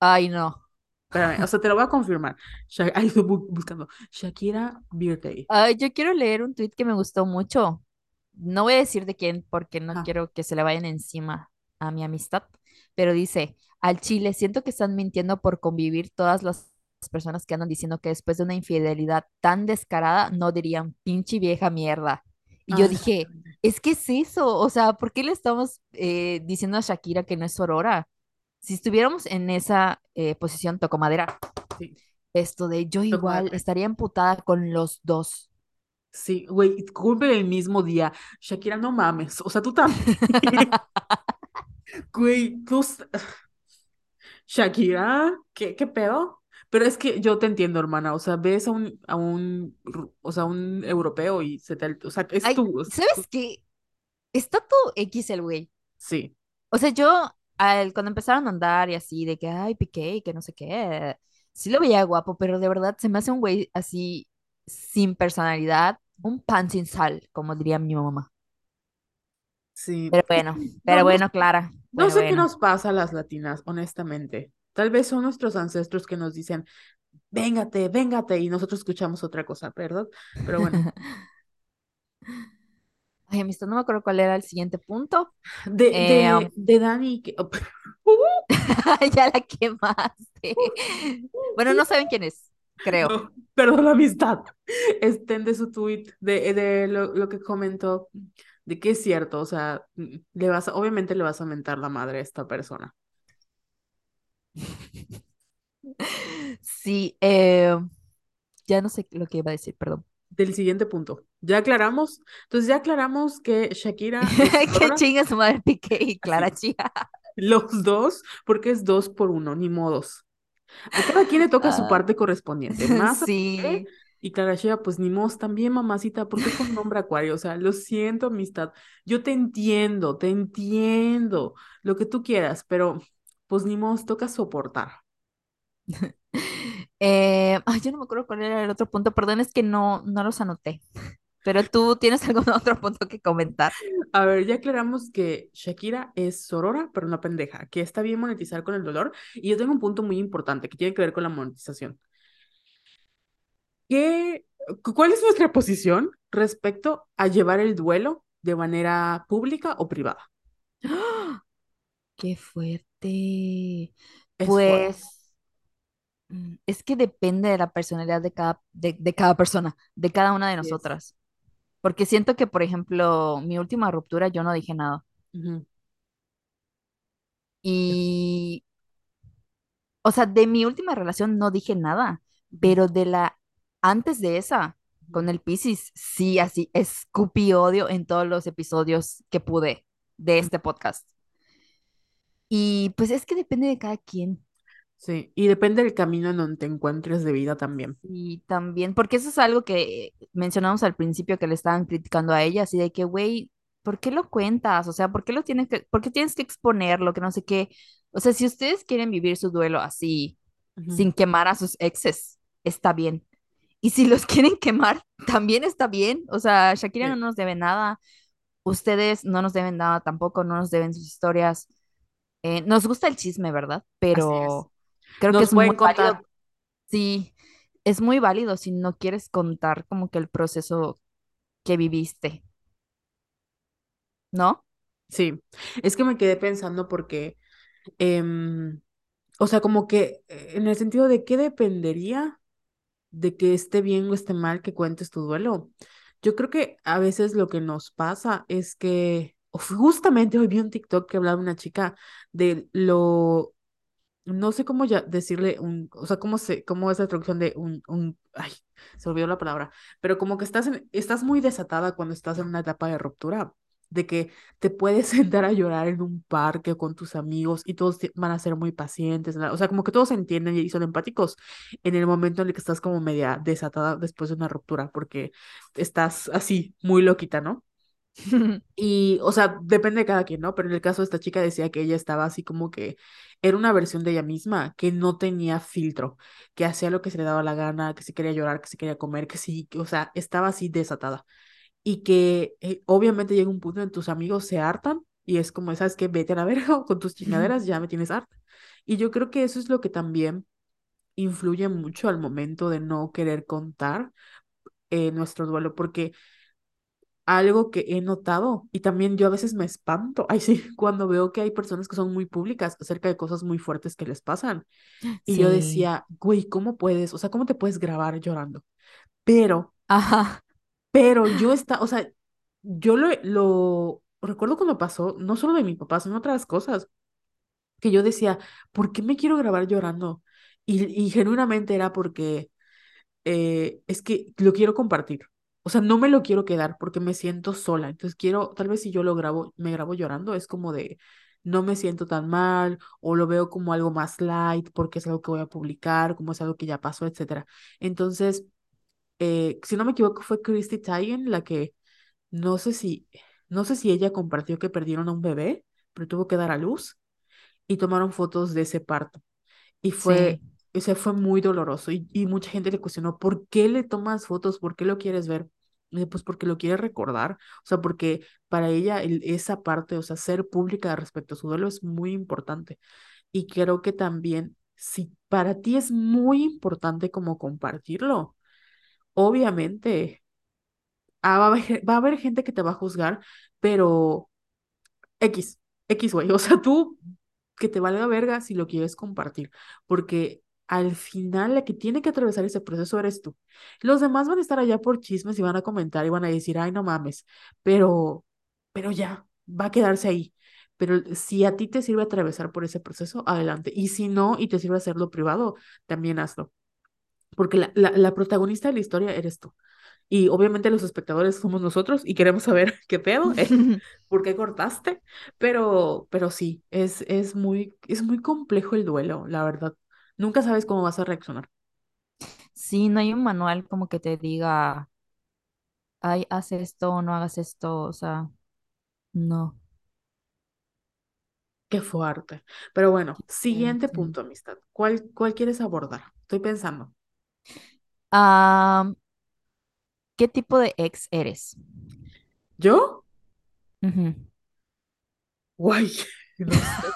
Ay, no. Espérame, o sea, te lo voy a confirmar. Sha- Ahí estoy bu- buscando. Shakira Birthday. Ay, yo quiero leer un tweet que me gustó mucho. No voy a decir de quién porque no quiero que se le vayan encima a mi amistad, pero dice, al Chile, siento que están mintiendo por convivir todas las personas que andan diciendo que después de una infidelidad tan descarada no dirían pinche vieja mierda. Y Ah, yo dije, es que es eso, o sea, ¿por qué le estamos eh, diciendo a Shakira que no es Aurora? Si estuviéramos en esa eh, posición, toco madera, Sí, esto de yo igual estaría emputada con los dos. Sí, güey, cumplen el mismo día. Shakira, no mames. O sea, tú también. Güey, tú. Shakira, ¿qué, qué pedo? Pero es que yo te entiendo, hermana, o sea, ves a un, a un, o sea, un europeo y se te, o sea, es Ay, tú, es ¿sabes tú. qué? Está todo X el güey. Sí, O sea, yo, al, cuando empezaron a andar y así, de que, ay, Piqué, que no sé qué, sí lo veía guapo, pero de verdad se me hace un güey así, sin personalidad, un pan sin sal, como diría mi mamá. sí. Pero bueno, pero no, bueno, Clara, no bueno, sé qué nos pasa a las latinas, honestamente. Tal vez son nuestros ancestros que nos dicen, véngate, véngate, y nosotros escuchamos otra cosa, ¿verdad? Pero bueno, Ay, amistad, no me acuerdo cuál era el siguiente punto. de, Eh, de, um, de Dani, que... ya la quemaste. Bueno, no saben quién es, creo. No, perdón la amistad. Estén de su tweet, de, de lo, lo que comentó, de que es cierto, o sea, le vas a- obviamente le vas a mentar la madre a esta persona. Sí, eh, ya no sé lo que iba a decir, perdón. Del siguiente punto. ¿Ya aclaramos? Entonces ya aclaramos que Shakira Que chinga su madre Piqué y Clara Chía. los dos, porque es dos por uno, ni modos. A cada quien le toca su Ah, parte correspondiente, más a sí. y Clara Shea, pues ni modos también, mamacita, porque es un nombre acuario, o sea, lo siento, amistad, yo te entiendo, te entiendo, lo que tú quieras, pero pues ni modos, toca soportar. Eh, ay, yo no me acuerdo cuál era el otro punto, perdón, es que no, no los anoté. Pero tú tienes algún otro punto que comentar. A ver, ya aclaramos que Shakira es sorora, pero no pendeja, que está bien monetizar con el dolor, y yo tengo un punto muy importante que tiene que ver con la monetización. ¿Qué, cu- cuál es nuestra posición respecto a llevar el duelo de manera pública o privada? ¡Ah! ¡Qué fuerte! Es fuerte. Pues mm, es que depende de la personalidad de cada, de, de cada persona, de cada una de nosotras. Porque siento que, por ejemplo, mi última ruptura yo no dije nada. Ujú, Y, o sea, de mi última relación no dije nada, ujú, pero de la antes de esa, ujú. con el Piscis, sí, así, escupí odio en todos los episodios que pude de este podcast. Y pues es que depende de cada quien. Sí, y depende del camino en donde te encuentres de vida también. Y también, porque eso es algo que mencionamos al principio que le estaban criticando a ella, así de que, güey, ¿por qué lo cuentas? O sea, ¿por qué lo tienes que, por qué tienes que exponerlo? Que no sé qué. O sea, si ustedes quieren vivir su duelo así, sin quemar a sus exes, está bien. Y si los quieren quemar, también está bien. O sea, Shakira no nos debe nada, ustedes no nos deben nada tampoco, no nos deben sus historias. Eh, nos gusta el chisme, ¿verdad? Pero creo que es muy válido. Sí, es muy válido si no quieres contar como que el proceso que viviste, ¿no? Sí, es que me quedé pensando porque, em, o sea, como que eh, en el sentido de qué dependería de que esté bien o esté mal que cuentes tu duelo. Yo creo que a veces lo que nos pasa es que, justamente hoy vi un TikTok que hablaba una chica de lo no sé cómo ya decirle un, o sea, cómo se, cómo es la traducción de un, un, ay, se olvidó la palabra, pero como que estás en, estás muy desatada cuando estás en una etapa de ruptura, de que te puedes sentar a llorar en un parque con tus amigos y todos van a ser muy pacientes. O sea, como que todos entienden y son empáticos en el momento en el que estás como media desatada después de una ruptura, porque estás así, muy loquita, ¿no? Y, o sea, depende de cada quien, ¿no? Pero en el caso de esta chica decía que ella estaba así como que era una versión de ella misma, que no tenía filtro, que hacía lo que se le daba la gana, que si quería llorar, que si quería comer, que sí, que, o sea, estaba así desatada. Y que eh, obviamente llega un punto en tus amigos se hartan y es como, ¿sabes qué? Vete a la verga con tus chingaderas, ya me tienes harta. Y yo creo que eso es lo que también influye mucho al momento de no querer contar eh, nuestro duelo, porque algo que he notado y también yo a veces me espanto, ay sí, cuando veo que hay personas que son muy públicas acerca de cosas muy fuertes que les pasan. Y yo decía, güey, ¿cómo puedes? O sea, ¿cómo te puedes grabar llorando? Pero, ajá, pero yo está, o sea, yo lo, lo recuerdo cuando pasó, no solo de mi papá, sino otras cosas, que yo decía, ¿por qué me quiero grabar llorando? Y, y genuinamente era porque eh, es que lo quiero compartir. O sea, no me lo quiero quedar porque me siento sola. Entonces quiero, tal vez si yo lo grabo, me grabo llorando, es como de, no me siento tan mal o lo veo como algo más light porque es algo que voy a publicar, como es algo que ya pasó, etcétera. Entonces, eh, si no me equivoco, fue Christy Teigen la que no sé si, no sé si ella compartió que perdieron a un bebé, pero tuvo que dar a luz y tomaron fotos de ese parto. Y fue, Sí, ese fue muy doloroso y, y mucha gente le cuestionó, ¿por qué le tomas fotos? ¿Por qué lo quieres ver? Yo, Pues porque lo quiere recordar, o sea, porque para ella el- esa parte, o sea, ser pública respecto a su duelo es muy importante. Y creo que también, si para ti es muy importante como compartirlo, obviamente ah, va a haber, va a haber gente que te va a juzgar, pero X, X, güey, o sea, tú que te valga verga si lo quieres compartir, porque al final la que tiene que atravesar ese proceso eres tú. Los demás van a estar allá por chismes y van a comentar y van a decir, ay, no mames, pero, pero ya, va a quedarse ahí. Pero si a ti te sirve atravesar por ese proceso, adelante. Y si no, y te sirve hacerlo privado, también hazlo. Porque la, la, la protagonista de la historia eres tú. Y obviamente los espectadores somos nosotros y queremos saber qué pedo, eh, por qué cortaste, pero, pero sí, es, es muy, es muy complejo el duelo, la verdad. Nunca sabes cómo vas a reaccionar. sí, no hay un manual como que te diga, ay, haz esto o no hagas esto, o sea, no. Qué fuerte. Pero bueno, siguiente punto, amistad. ¿Cuál, cuál quieres abordar? Estoy pensando. ¿qué tipo de ex eres? ¿Yo? Ujú. Guay, no sé.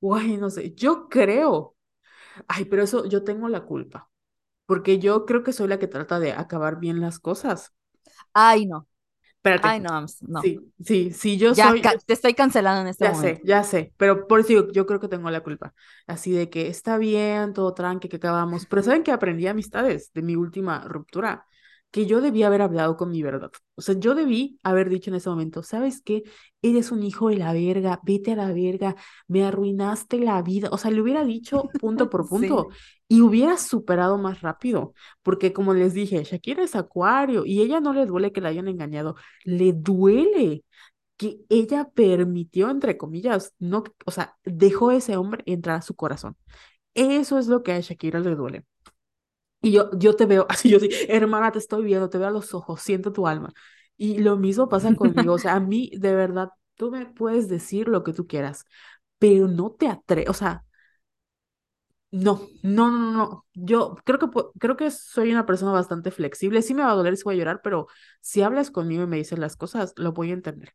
Guay, no sé. Yo creo. Ay, pero eso yo tengo la culpa, porque yo creo que soy la que trata de acabar bien las cosas. Ay, no. Espérate. Ay, no, no. Sí, sí, sí, yo Ya soy, te estoy cancelando en este Ya sé, momento. ya sé, pero por eso yo creo que tengo la culpa. Así de que está bien, todo tranqui, que acabamos. Pero ¿saben que aprendí amistades de mi última ruptura? Que yo debí haber hablado con mi verdad. O sea, yo debí haber dicho en ese momento, ¿sabes qué? Eres un hijo de la verga, vete a la verga, me arruinaste la vida. O sea, le hubiera dicho punto por Sí. punto y hubiera superado más rápido. Porque como les dije, Shakira es acuario y ella no le duele que la hayan engañado, le duele que ella permitió, entre comillas, no, o sea, dejó a ese hombre entrar a su corazón. Eso es lo que a Shakira le duele. Y yo, yo te veo, así yo sí, hermana, te estoy viendo, te veo a los ojos, siento tu alma. Y lo mismo pasa conmigo, o sea, a mí, de verdad, tú me puedes decir lo que tú quieras, pero no te atreves, o sea, no, no, no, no. Yo creo que, creo que soy una persona bastante flexible. Sí me va a doler, sí voy a llorar, pero si hablas conmigo y me dices las cosas, lo voy a entender.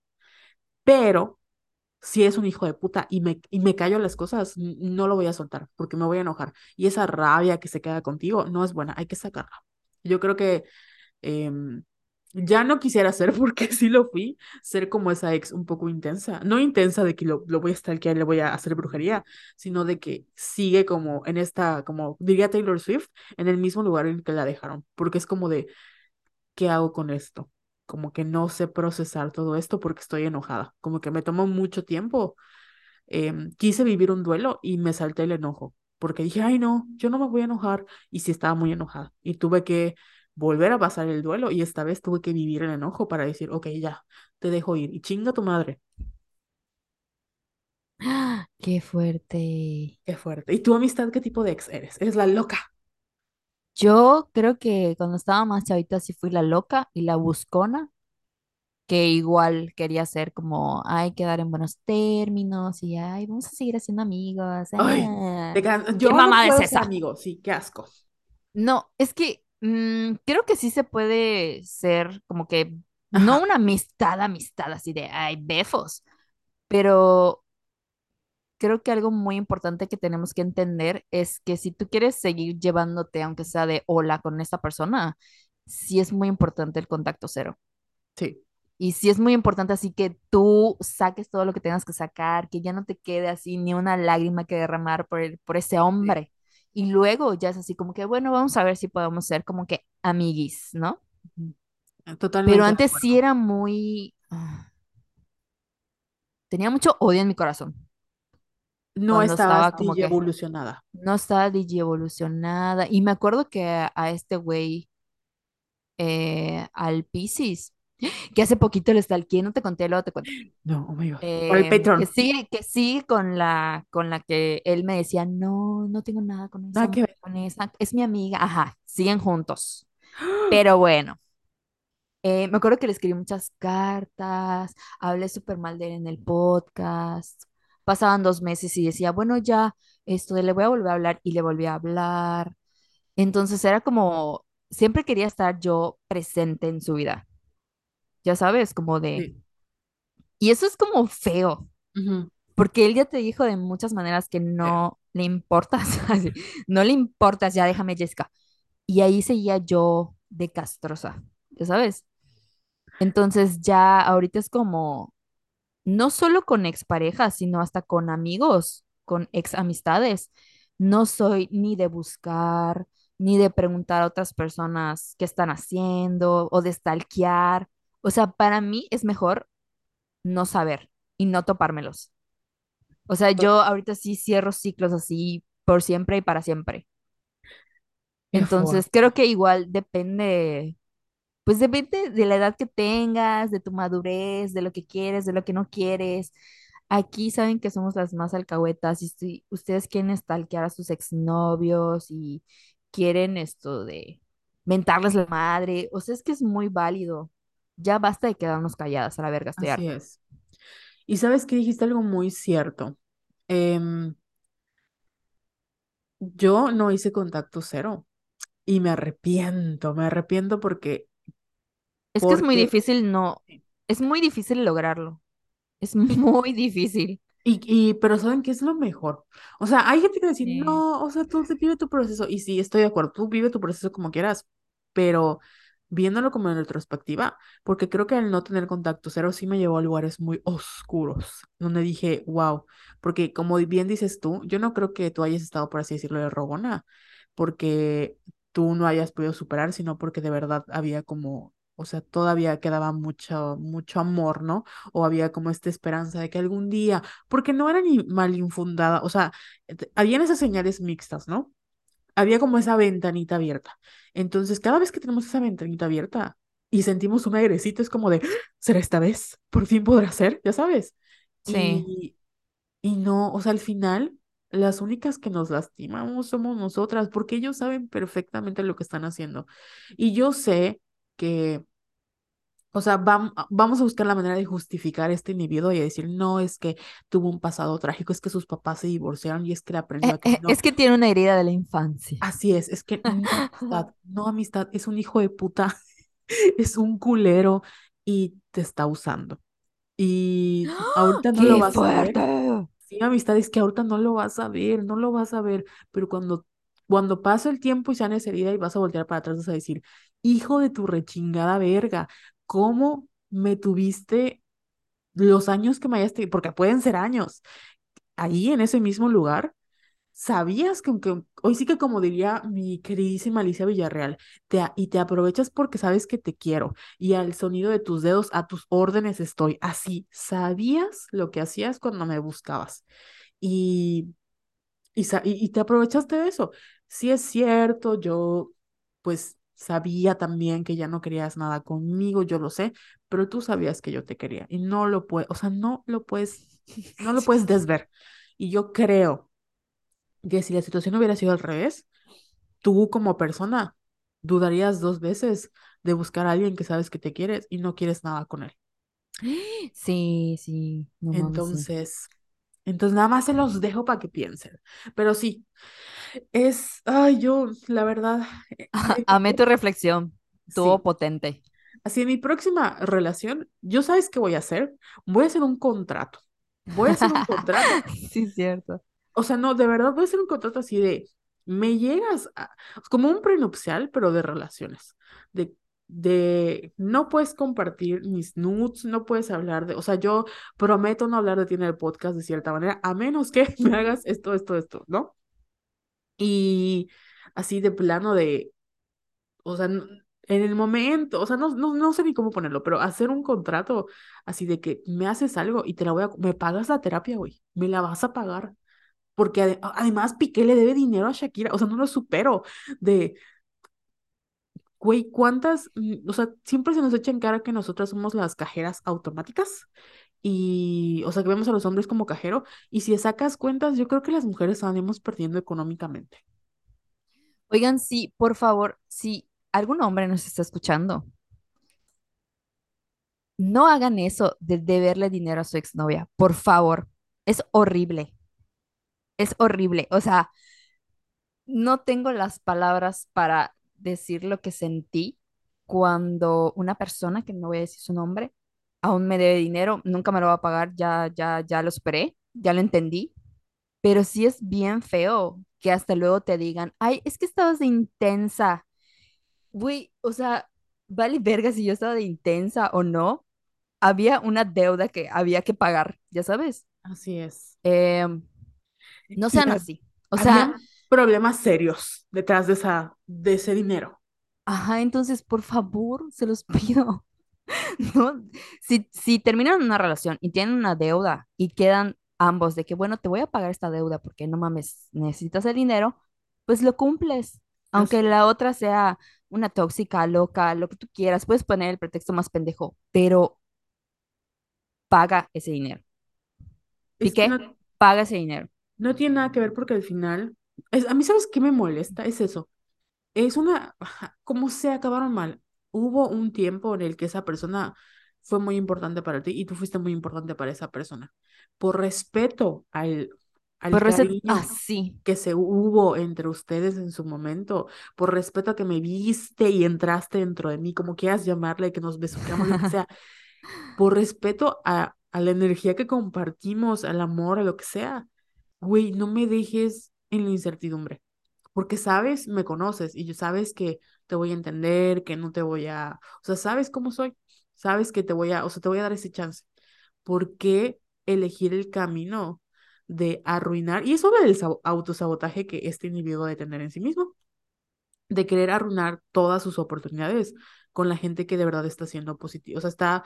Pero si es un hijo de puta y me, y me callo las cosas, no lo voy a soltar porque me voy a enojar. Y esa rabia que se queda contigo no es buena, hay que sacarla. Yo creo que em, ya no quisiera ser, porque sí lo fui, ser como esa ex un poco intensa. No intensa de que lo, lo voy a stalkear y le voy a hacer brujería, sino de que sigue como en esta, como diría Taylor Swift, en el mismo lugar en que la dejaron. Porque es como de, ¿qué hago con esto? Como que no sé procesar todo esto porque estoy enojada. Como que me tomó mucho tiempo. Em, quise vivir un duelo y me salté el enojo porque dije, ay no, yo no me voy a enojar. Y sí estaba muy enojada. Y tuve que volver a pasar el duelo y esta vez tuve que vivir el enojo para decir, ok, ya, te dejo ir. Y chinga tu madre. ¡Ah! Qué fuerte. Qué fuerte. ¿Y tu amistad qué tipo de ex eres? Eres la loca. Yo creo que cuando estaba más chavita sí fui la loca y la buscona, que igual quería ser como, ay, quedar en buenos términos y, ay, vamos a seguir siendo amigos. Ay, ah". te can- ¿Qué yo no es puedo ser esa? amigo. Sí, qué asco. No, es que mm, creo que sí se puede ser como que, no una amistad, amistad así de, ay, befos, pero creo que algo muy importante que tenemos que entender es que si tú quieres seguir llevándote, aunque sea de hola con esta persona, sí es muy importante el contacto cero. sí. Y sí es muy importante así que tú saques todo lo que tengas que sacar, que ya no te quede así ni una lágrima que derramar por, el- por ese sí. hombre. Y luego ya es así como que, bueno, vamos a ver si podemos ser como que amiguis, ¿no? Pero Totalmente de antes sí era muy... ah, tenía mucho odio en mi corazón No estabas estaba como DJ que evolucionada. no estaba digi evolucionada. Y me acuerdo que a, a este güey, eh, al Piscis, que hace poquito lo stalkeé, no te conté, luego te cuento. No, oh my God. Por el Eh, que Patreon. sigue, que sigue con la, con la que él me decía, no, no tengo nada con esa, que con esa, es mi amiga, ajá, siguen juntos. Pero bueno, eh, me acuerdo que le escribí muchas cartas, hablé súper mal de él en el podcast, pasaban dos meses y decía, bueno, ya, esto le voy a volver a hablar y le volví a hablar. Entonces era como, siempre quería estar yo presente en su vida, ya sabes, como de, Sí. y eso es como feo, porque él ya te dijo de muchas maneras que no le importas, no le importas, ya déjame, Jessica. Y ahí seguía yo de castrosa, ya sabes. Entonces ya ahorita es como, no solo con exparejas, sino hasta con amigos, con ex amistades. No soy ni de buscar, ni de preguntar a otras personas qué están haciendo o de stalkear. O sea, para mí es mejor no saber y no topármelos. O sea, yo ahorita sí cierro ciclos así por siempre y para siempre. Entonces, creo que igual depende, pues depende de la edad que tengas, de tu madurez, de lo que quieres, de lo que no quieres. Aquí saben que somos las más alcahuetas y si ustedes quieren stalkear a sus exnovios y quieren esto de mentarles la madre, o sea, es que es muy válido. Ya basta de quedarnos calladas, a la verga, estoy Así es. Y sabes que dijiste algo muy cierto. Em, yo no hice contacto cero y me arrepiento, me arrepiento porque, Es que es muy difícil, no, es muy difícil lograrlo. Es muy difícil. Y, y, pero ¿saben qué es lo mejor? O sea, hay gente que dice, Sí. no, o sea, tú vive tu proceso. Y sí, estoy de acuerdo, tú vive tu proceso como quieras, pero viéndolo como en retrospectiva, porque creo que el no tener contacto cero sí me llevó a lugares muy oscuros, donde dije, wow, porque como bien dices tú, yo no creo que tú hayas estado, por así decirlo, de rogona, porque tú no hayas podido superar, sino porque de verdad había como... O sea, todavía quedaba mucho, mucho amor, ¿no? O había como esta esperanza de que algún día porque no era ni mal infundada, o sea, habían esas señales mixtas, ¿no? Había como esa ventanita abierta. Entonces, cada vez que tenemos esa ventanita abierta y sentimos un airecito, es como de, "¡Ah! ¿será esta vez? Por fin podrá ser, ya sabes. Sí. Y, y no, o sea, al final, las únicas que nos lastimamos somos nosotras, porque ellos saben perfectamente lo que están haciendo. Y yo sé que o sea, vam- vamos a buscar la manera de justificar este individuo y decir, no, es que tuvo un pasado trágico, es que sus papás se divorciaron y es que le aprendió Eh, a que eh, no. Es que tiene una herida de la infancia. Así es, es que no amistad, no amistad, es un hijo de puta, es un culero y te está usando. Y ahorita no lo ¡Qué vas a ver. Sí, amistad, es que ahorita no lo vas a ver, no lo vas a ver, pero cuando, cuando pase el tiempo y sanes herida y vas a voltear para atrás, vas a decir, hijo de tu rechingada verga, ¿cómo me tuviste los años que me hayas tenido? Porque pueden ser años, ahí en ese mismo lugar, sabías que, aunque hoy sí que como diría mi queridísima Alicia Villarreal, te, y te aprovechas porque sabes que te quiero y al sonido de tus dedos, a tus órdenes estoy, así, sabías lo que hacías cuando me buscabas. Y y, y te aprovechaste de eso. Sí es cierto, yo pues sabía también que ya no querías nada conmigo, yo lo sé, pero tú sabías que yo te quería y no lo puedes, o sea, no lo puedes, no lo puedes desver. Y yo creo que si la situación hubiera sido al revés, tú como persona dudarías dos veces de buscar a alguien que sabes que te quieres y no quieres nada con él. Sí, sí, no. Entonces, entonces nada más se los dejo para que piensen. Pero sí, Es, ay, yo, la verdad, eh, mi Amé tu reflexión. Estuvo sí, potente. así en mi próxima relación, yo sabes qué voy a hacer, voy a hacer un contrato, voy a hacer un contrato, Sí, cierto. o sea, no, de verdad voy a hacer un contrato así de, me llegas a, como un prenupcial, pero de relaciones, de, de, no puedes compartir mis nudes, no puedes hablar de, o sea, yo prometo no hablar de ti en el podcast de cierta manera, a menos que me hagas esto, esto, esto, ¿no? Y así de plano de o sea, en el momento, o sea, no, no, no sé ni cómo ponerlo, pero hacer un contrato así de que me haces algo y te la voy a, me pagas la terapia, güey, me la vas a pagar. Porque además Piqué le debe dinero a Shakira, o sea, no lo supero de, Güey, ¿cuántas? mm, O sea, siempre se nos echa en cara que nosotras somos las cajeras automáticas y, o sea, que vemos a los hombres como cajero y si sacas cuentas, yo creo que las mujeres salimos perdiendo económicamente. Oigan, sí, por favor, si algún hombre nos está escuchando, no hagan eso de deberle dinero a su exnovia, por favor. Es horrible, es horrible. O sea, no tengo las palabras para decir lo que sentí cuando una persona, que no voy a decir su nombre, aún me debe dinero, nunca me lo va a pagar, ya, ya, ya lo esperé, ya lo entendí, pero sí es bien feo que hasta luego te digan, ay, es que estabas de intensa. Güey, o sea, vale verga si yo estaba de intensa o no. Había una deuda que había que pagar, ya sabes. Así es. Em, no sean así. O sea, problemas serios detrás de esa, de ese dinero. ajá, entonces, por favor, se los pido. ¿no? Si, si terminan una relación y tienen una deuda y quedan ambos de que, bueno, te voy a pagar esta deuda porque no mames, necesitas el dinero, pues lo cumples. Aunque Así la otra sea una tóxica, loca, lo que tú quieras, puedes poner el pretexto más pendejo, pero paga ese dinero. Es no, Piqué, paga ese dinero. no tiene nada que ver porque al final, es, a mí, ¿sabes qué me molesta? Es eso. Es una, como se acabaron mal. Hubo un tiempo en el que esa persona fue muy importante para ti y tú fuiste muy importante para esa persona. Por respeto al, al Por cariño así, que se hubo entre ustedes en su momento, por respeto a que me viste y entraste dentro de mí, como quieras llamarle, que nos besuqueamos, lo que sea, por respeto a, a la energía que compartimos, al amor, a lo que sea, güey, no me dejes en la incertidumbre porque sabes, me conoces y yo sabes que te voy a entender, que no te voy a, o sea, sabes cómo soy, sabes que te voy a, o sea, te voy a dar ese chance. ¿Por qué elegir el camino de arruinar? Y eso del sabo- autosabotaje que este individuo de tener en sí mismo, de querer arruinar todas sus oportunidades con la gente que de verdad está siendo positiva, o sea, está,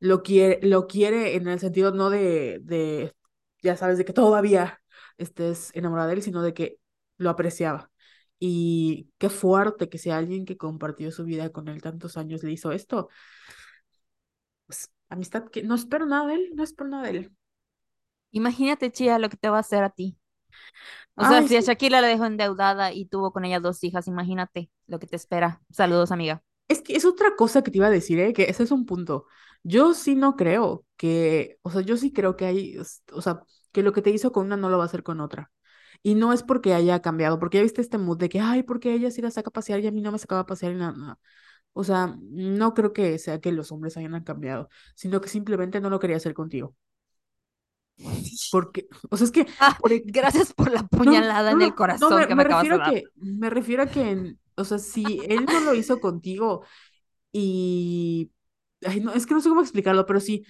lo quiere, lo quiere en el sentido no de, de, ya sabes, de que todavía estés enamorada de él, sino de que lo apreciaba. Y qué fuerte que sea alguien que compartió su vida con él tantos años le hizo esto. Pues amistad que no espero nada de él, no espero nada de él. imagínate, Chía, lo que te va a hacer a ti. O sea, Ay, si a Shakira la dejó endeudada y tuvo con ella dos hijas, imagínate lo que te espera. Saludos, amiga. es que es otra cosa que te iba a decir, ¿eh? Que ese es un punto. Yo sí no creo que, o sea, yo sí creo que hay, o sea, que lo que te hizo con una no lo va a hacer con otra. Y no es porque haya cambiado, porque ya viste este mood de que, ay, porque ella sí la saca a pasear y a mí no me sacaba a pasear y nada, nada. O sea, no creo que sea que los hombres hayan cambiado, sino que simplemente no lo quería hacer contigo. Porque, o sea, es que, Ah, e- gracias por la no, puñalada no, en el no, no, corazón me, que me me acabas refiero de a dar. que, me refiero a que, o sea, si él no lo hizo contigo y, ay, no, es que no sé cómo explicarlo, pero sí,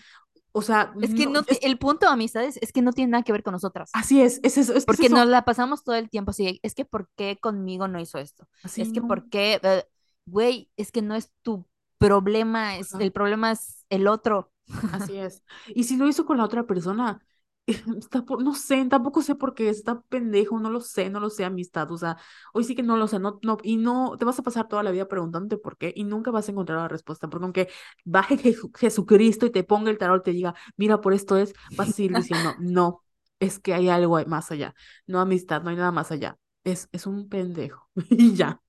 o sea, Es que no, no, ti- es, el punto, amistades, es que no tiene nada que ver con nosotras. así es, es eso, es que Porque nos la pasamos todo el tiempo así. Es que, ¿por qué conmigo no hizo esto? así Es que, no, ¿por qué? Güey, es que no es tu problema, es, ajá. el problema es el otro. Así es. Y si lo hizo con la otra persona, está por- no sé, tampoco sé por qué, está pendejo, no lo sé, no lo sé, amistad. O sea, hoy sí que no lo sé, no, no, y no, te vas a pasar toda la vida preguntándote por qué y nunca vas a encontrar la respuesta, porque aunque baje Jesu- Jesucristo y te ponga el tarot y te diga, mira, por esto es, vas a seguir diciendo, no, es que hay algo más allá. No, amistad, no hay nada más allá. Es, es un pendejo. Y ya,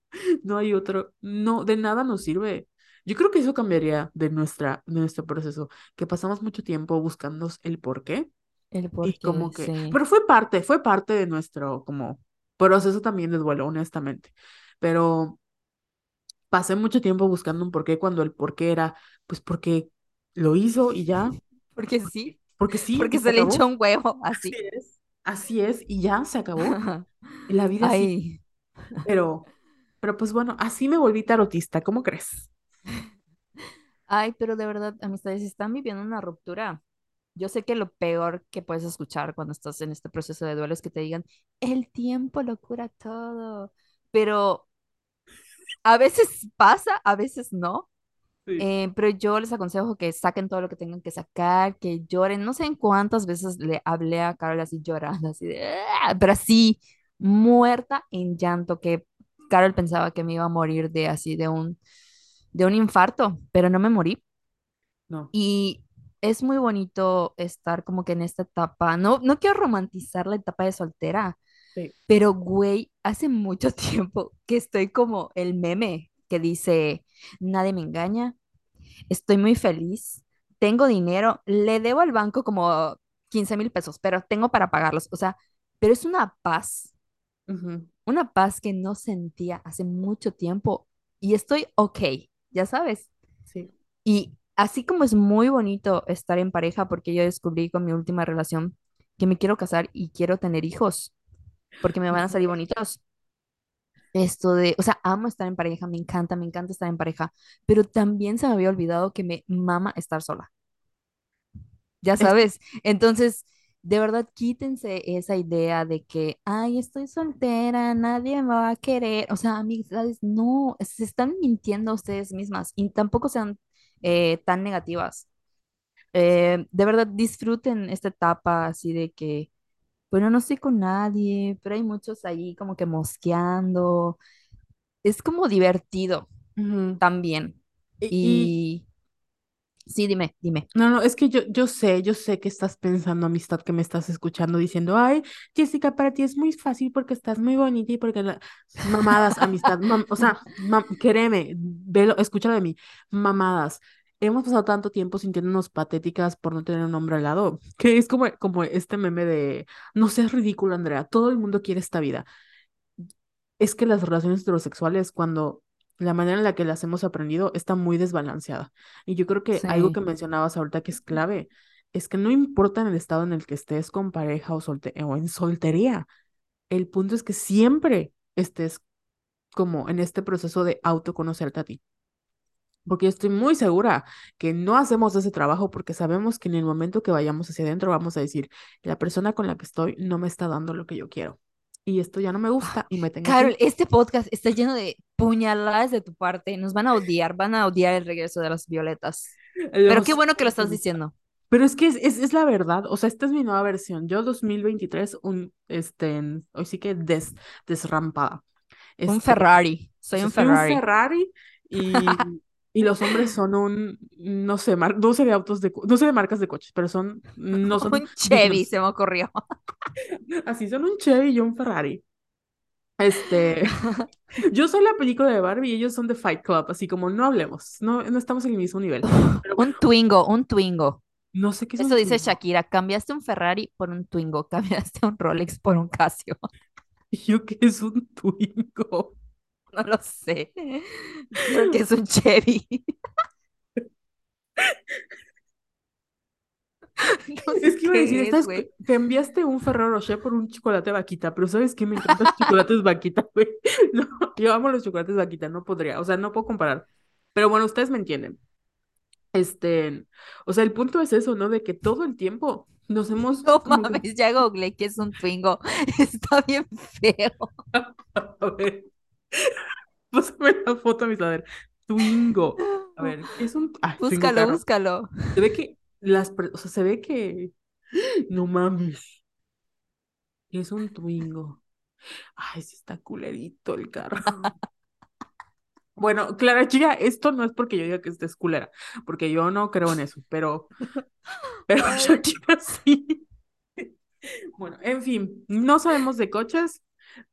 no hay otro, no, de nada nos sirve. Yo creo que eso cambiaría de nuestra, de nuestro proceso que pasamos mucho tiempo buscando el por qué El y por qué, como que, sí. pero fue parte, fue parte de nuestro como proceso también de duelo, honestamente. Pero pasé mucho tiempo buscando un por qué cuando el por qué era, pues porque lo hizo y ya, Porque sí, porque sí porque se se le echó un huevo Así así. es. Así es y ya se acabó. La vida Ay, pero, pero pues bueno, así me volví tarotista, ¿cómo crees? ay, pero de verdad, amistades, están viviendo una ruptura. Yo sé que lo peor que puedes escuchar cuando estás en este proceso de duelo es que te digan, el tiempo lo cura todo, pero a veces pasa, a veces no. Sí. Eh, pero yo les aconsejo que saquen todo lo que tengan que sacar, que lloren. No sé en cuántas veces le hablé a Carol así llorando, así de, "Ah", pero así, muerta en llanto, que Carol pensaba que me iba a morir de así, de un, de un infarto, pero no me morí. No, Y es muy bonito estar como que en esta etapa. No, no quiero romantizar la etapa de soltera, sí. pero güey, hace mucho tiempo que estoy como el meme que dice, nadie me engaña, estoy muy feliz, tengo dinero, le debo al banco como quince mil pesos, pero tengo para pagarlos. O sea, pero es una paz, una paz que no sentía hace mucho tiempo y estoy ok, ya sabes. sí. Y así como es muy bonito estar en pareja, porque yo descubrí con mi última relación que me quiero casar y quiero tener hijos, porque me van a salir bonitos. Esto de, o sea, amo estar en pareja, me encanta, me encanta estar en pareja, pero también se me había olvidado que me mama estar sola, ya Es, sabes. Entonces, de verdad, quítense esa idea de que, ay, estoy soltera, nadie me va a querer. O sea, amistades, no, se están mintiendo a ustedes mismas y tampoco sean eh, tan negativas. eh, de verdad disfruten esta etapa así de que, bueno, no estoy con nadie, pero hay muchos ahí como que mosqueando. Es como divertido ujú. también. Y, y- Y sí, dime, dime. no, no, es que yo, yo sé, yo sé que estás pensando, amistad, que me estás escuchando diciendo, ay, Jessica, para ti es muy fácil porque estás muy bonita y porque la... mamadas, amistad, mam- o sea, mam- créeme, velo, escúchalo de mí, mamadas. Hemos pasado tanto tiempo sintiéndonos patéticas por no tener un hombre al lado, que es como, como este meme de, no seas ridículo, Andrea, todo el mundo quiere esta vida. es que las relaciones heterosexuales, cuando la manera en la que las hemos aprendido está muy desbalanceada. Y yo creo que algo que mencionabas ahorita que es clave es que no importa en el estado en el que estés con pareja o, solte o en soltería, el punto es que siempre estés como en este proceso de autoconocerte a ti. Porque yo estoy muy segura que no hacemos ese trabajo porque sabemos que en el momento que vayamos hacia adentro vamos a decir, la persona con la que estoy no me está dando lo que yo quiero. Y esto ya no me gusta y me tengo que Carol, ir. este podcast está lleno de puñaladas de tu parte. Nos van a odiar, van a odiar el regreso de las violetas. Lo Pero qué bueno que lo estás diciendo. Pero es que es, es, es la verdad, o sea, esta es mi nueva versión. Yo 2023 un, este, hoy sí que des, desrampada. Un Este, Ferrari, soy un soy un Ferrari. Ferrari y, y los hombres son un, no sé, mar- no sé de autos de, no sé de marcas de coches, pero son, no son Un Chevy se me ocurrió. Así son un Chevy y un Ferrari. Este, yo soy la película de Barbie y ellos son de Fight Club, así como no hablemos, no, no estamos en el mismo nivel. Pero Un Twingo, un Twingo. no sé qué es Eso dice Twingo. Shakira. Cambiaste un Ferrari por un Twingo. Cambiaste un Rolex por un Casio. ¿Yo qué es un Twingo? No lo sé. Creo que es un Chevy. No Es que iba a decir, es, estás, güey. cambiaste un Ferrero Rocher por un chocolate vaquita, pero ¿sabes qué? Me encantan los chocolates vaquita, güey. No, yo amo los chocolates vaquita, no podría, o sea, no puedo comparar. Pero bueno, ustedes me entienden. Este, o sea, el punto es eso, ¿no? De que todo el tiempo nos hemos No mames, ya googleé que es un Twingo. Está bien feo. a ver, pásame la foto, mis a ver, Twingo. A ver, ¿qué es un, ah, Búscalo, búscalo. Se ve que las, o sea, se ve que, no mames, es un Twingo. Ay, sí está culerito el carro. Bueno, Clara Chica, esto no es porque yo diga que estés culera, porque yo no creo en eso, pero, pero Shakira sí. Bueno, en fin, no sabemos de coches.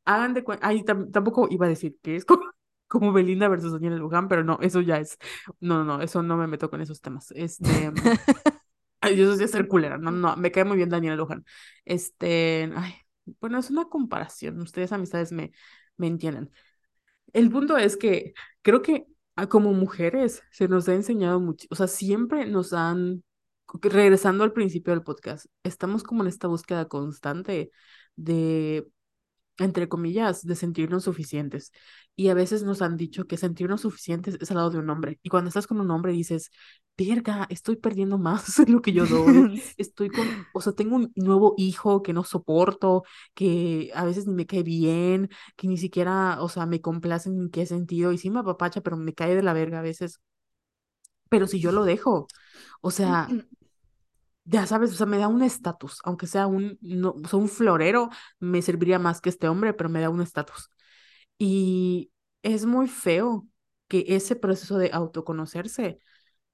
Hagan de cuenta. Ay, tam- tampoco iba a decir que es como, como Belinda versus Daniela Luján, pero no, eso ya es. No, no, no, eso no me meto con esos temas. Este. Ay, yo soy ser culera. No, no, me cae muy bien Daniela Luján. Este. Ay, bueno, es una comparación. Ustedes, amistades, me, me entienden. El punto es que creo que como mujeres se nos ha enseñado mucho, o sea, siempre nos han, regresando al principio del podcast, estamos como en esta búsqueda constante de entre comillas, de sentirnos suficientes. Y a veces nos han dicho que sentirnos suficientes es al lado de un hombre. Y cuando estás con un hombre dices, verga, estoy perdiendo más de lo que yo doy. Estoy con, o sea, tengo un nuevo hijo que no soporto, que a veces ni me cae bien, que ni siquiera, o sea, me complace en qué sentido. Y sí me apapacha, pero me cae de la verga a veces. Pero si yo lo dejo, o sea, ya sabes, o sea, me da un estatus, aunque sea un, no, o sea, un florero, me serviría más que este hombre, pero me da un estatus. Y es muy feo que ese proceso de autoconocerse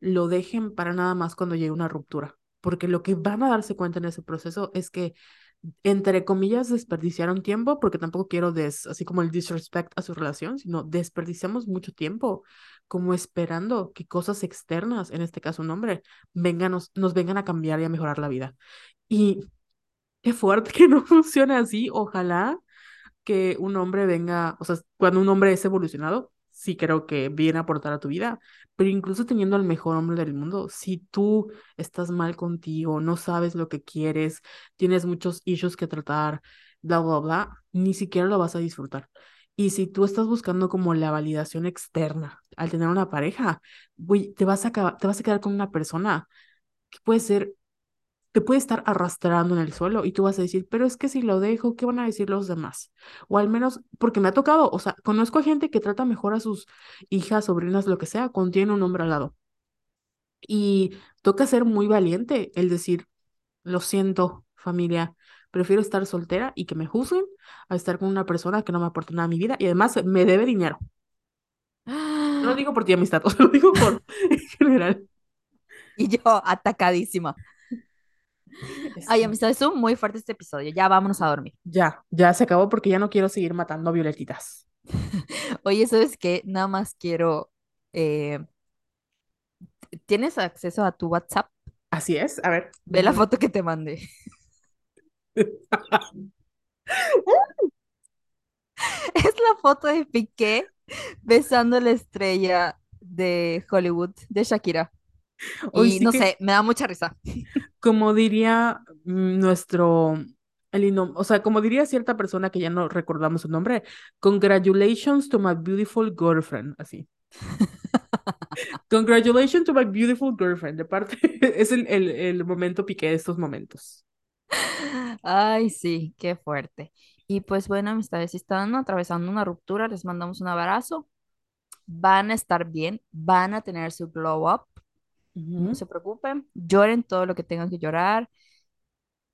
lo dejen para nada más cuando llegue una ruptura, porque lo que van a darse cuenta en ese proceso es que, entre comillas, desperdiciaron tiempo, porque tampoco quiero des, así como el disrespect a su relación, sino desperdiciamos mucho tiempo como esperando que cosas externas, en este caso un hombre, vengan, nos, nos vengan a cambiar y a mejorar la vida. Y qué fuerte que no funcione así, ojalá que un hombre venga, o sea, cuando un hombre es evolucionado, sí creo que viene a aportar a tu vida, pero incluso teniendo al mejor hombre del mundo, si tú estás mal contigo, no sabes lo que quieres, tienes muchos issues que tratar, bla, bla, bla, ni siquiera lo vas a disfrutar. Y si tú estás buscando como la validación externa al tener una pareja, te vas a, te vas a quedar con una persona que puede ser te puede estar arrastrando en el suelo y tú vas a decir, pero es que si lo dejo, ¿qué van a decir los demás? O al menos, porque me ha tocado, o sea, conozco a gente que trata mejor a sus hijas, sobrinas, lo que sea, cuando tiene un hombre al lado. Y toca ser muy valiente el decir, lo siento, familia, prefiero estar soltera y que me juzguen a estar con una persona que no me aporta nada a mi vida y además me debe dinero. No lo digo por ti, amistad, o sea, lo digo por en general. Y yo atacadísima. Ay, Este, amistad, estuvo muy fuerte este episodio. Ya vámonos a dormir. ya, ya se acabó porque ya no quiero seguir matando violetitas. Oye, ¿sabes qué? Nada más quiero... eh, ¿tienes acceso a tu WhatsApp? Así es, a ver, Ve la foto que te mandé. Es la foto de Piqué besando la estrella de Hollywood, de Shakira. Hoy Y sí no que, sé, me da mucha risa. como diría mm, nuestro, el o sea, como diría cierta persona que ya no recordamos su nombre, congratulations to my beautiful girlfriend, así. Congratulations to my beautiful girlfriend, de parte, es el, el, el momento piqué de estos momentos. Ay, sí, qué fuerte. Y pues bueno, amistades, si están atravesando una ruptura, les mandamos un abrazo. Van a estar bien, van a tener su glow up. No se preocupen, lloren todo lo que tengan que llorar.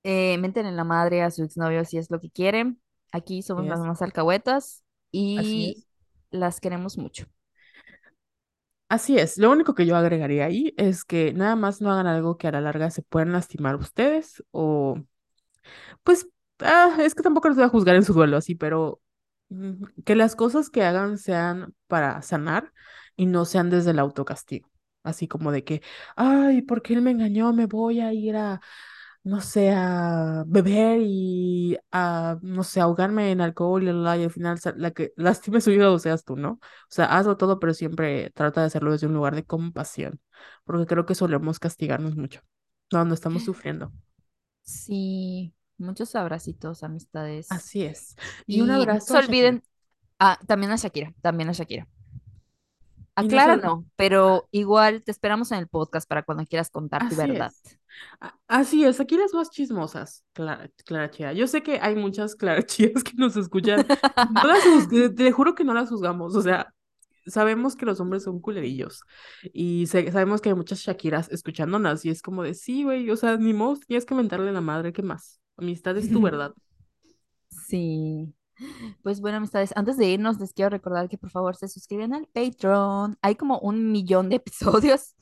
Eh, menten en la madre a su exnovio si es lo que quieren. Aquí somos las más alcahuetas y las queremos mucho. Así es, lo único que yo agregaría ahí es que nada más no hagan algo que a la larga se puedan lastimar ustedes o Pues ah, es que tampoco los voy a juzgar en su duelo así, pero mm, que las cosas que hagan sean para sanar y no sean desde el autocastigo. Así como de que, ay, porque él me engañó, me voy a ir a, no sé, a beber y a, no sé, ahogarme en alcohol y, la, y al final la que lastime su hígado seas tú, ¿no? O sea, hazlo todo, pero siempre trata de hacerlo desde un lugar de compasión, porque creo que solemos castigarnos mucho cuando estamos sufriendo. Sí, muchos abracitos, amistades. Así es. Y un Y no abrazo se a olviden, ah, también a Shakira, también a Shakira. A Y no pero igual te esperamos en el podcast para cuando quieras contar tu verdad. es. Así es, aquí las más chismosas, Clara, Clara Chía. Yo sé que hay muchas Clara Chías que nos escuchan. No las juzg- te juro que no las juzgamos. O sea, sabemos que los hombres son culerillos. Y sabemos que hay muchas Shakiras escuchándonos. Y es como de, sí, güey, o sea, ni modo, tienes que mentarle a la madre, ¿qué más? Amistad es tu verdad. Sí. Pues bueno, amistades, antes de irnos, les quiero recordar que por favor se suscriben al Patreon. Hay como un millón de episodios,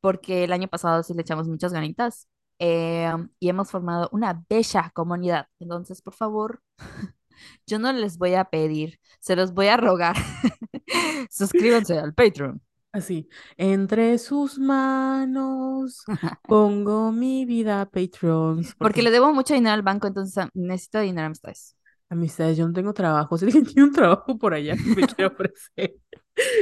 porque el año pasado sí le echamos muchas ganitas. eh, y hemos formado una bella comunidad. Entonces, por favor, yo no les voy a pedir, se los voy a rogar. Suscríbanse al Patreon. Así, entre sus manos pongo mi vida, Patrons, Porque porque le debo mucho dinero al banco, entonces ah, necesito dinero, amistades. Amistades, yo no tengo trabajo. Si alguien tiene un trabajo por allá que me quiera ofrecer,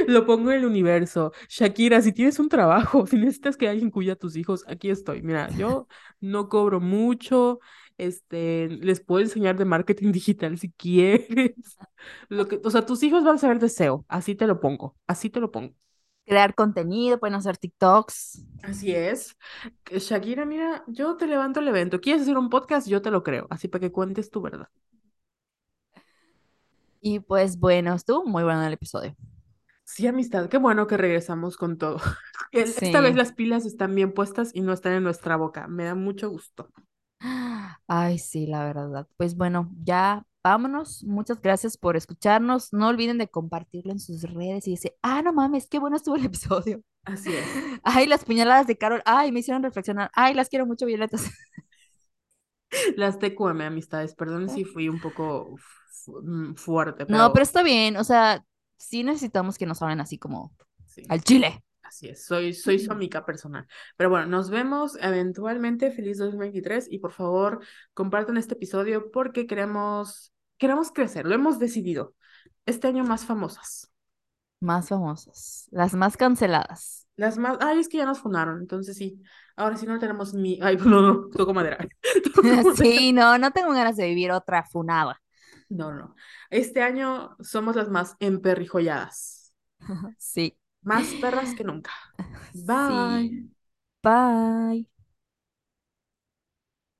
lo pongo en el universo. Shakira, si tienes un trabajo, si necesitas que alguien cuida a tus hijos, aquí estoy. Mira, yo no cobro mucho. Este, les puedo enseñar de marketing digital si quieres. Lo que, o sea, tus hijos van a saber de SEO. Así te lo pongo. Así te lo pongo. Crear contenido, pueden hacer TikToks. Así es. Shakira, mira, yo te levanto el evento. ¿Quieres hacer un podcast? Yo te lo creo. Así para que cuentes tu verdad. Y pues bueno, estuvo muy bueno el episodio. Sí, amistad, qué bueno que regresamos con todo. Esta vez las pilas están bien puestas y no están en nuestra boca. Me da mucho gusto. Ay, sí, la verdad. Pues bueno, ya vámonos. Muchas gracias por escucharnos. No olviden de compartirlo en sus redes y decir, ah, no mames, qué bueno estuvo el episodio. Así es. Ay, las puñaladas de Carol. Ay, me hicieron reflexionar. Ay, las quiero mucho, Violetas. Las TQM, amistades. Perdón si fui un poco mm, fuerte, No, pero pero está bien. O sea, sí necesitamos que nos hablen así como sí. al chile. Así es, soy, soy su amiga personal. Pero bueno, nos vemos eventualmente. Feliz 2023 y por favor compartan este episodio porque queremos, queremos crecer, lo hemos decidido. Este año más famosas. Más famosas. Las más canceladas. Las más, ay, es que ya nos funaron, entonces sí. Ahora sí no tenemos mi, ay, no, no, toco madera. Toco madera. Sí, no, no tengo ganas de vivir otra funada. No, no. Este año somos las más emperrijolladas. Sí. Más perras que nunca. Bye. Sí. Bye.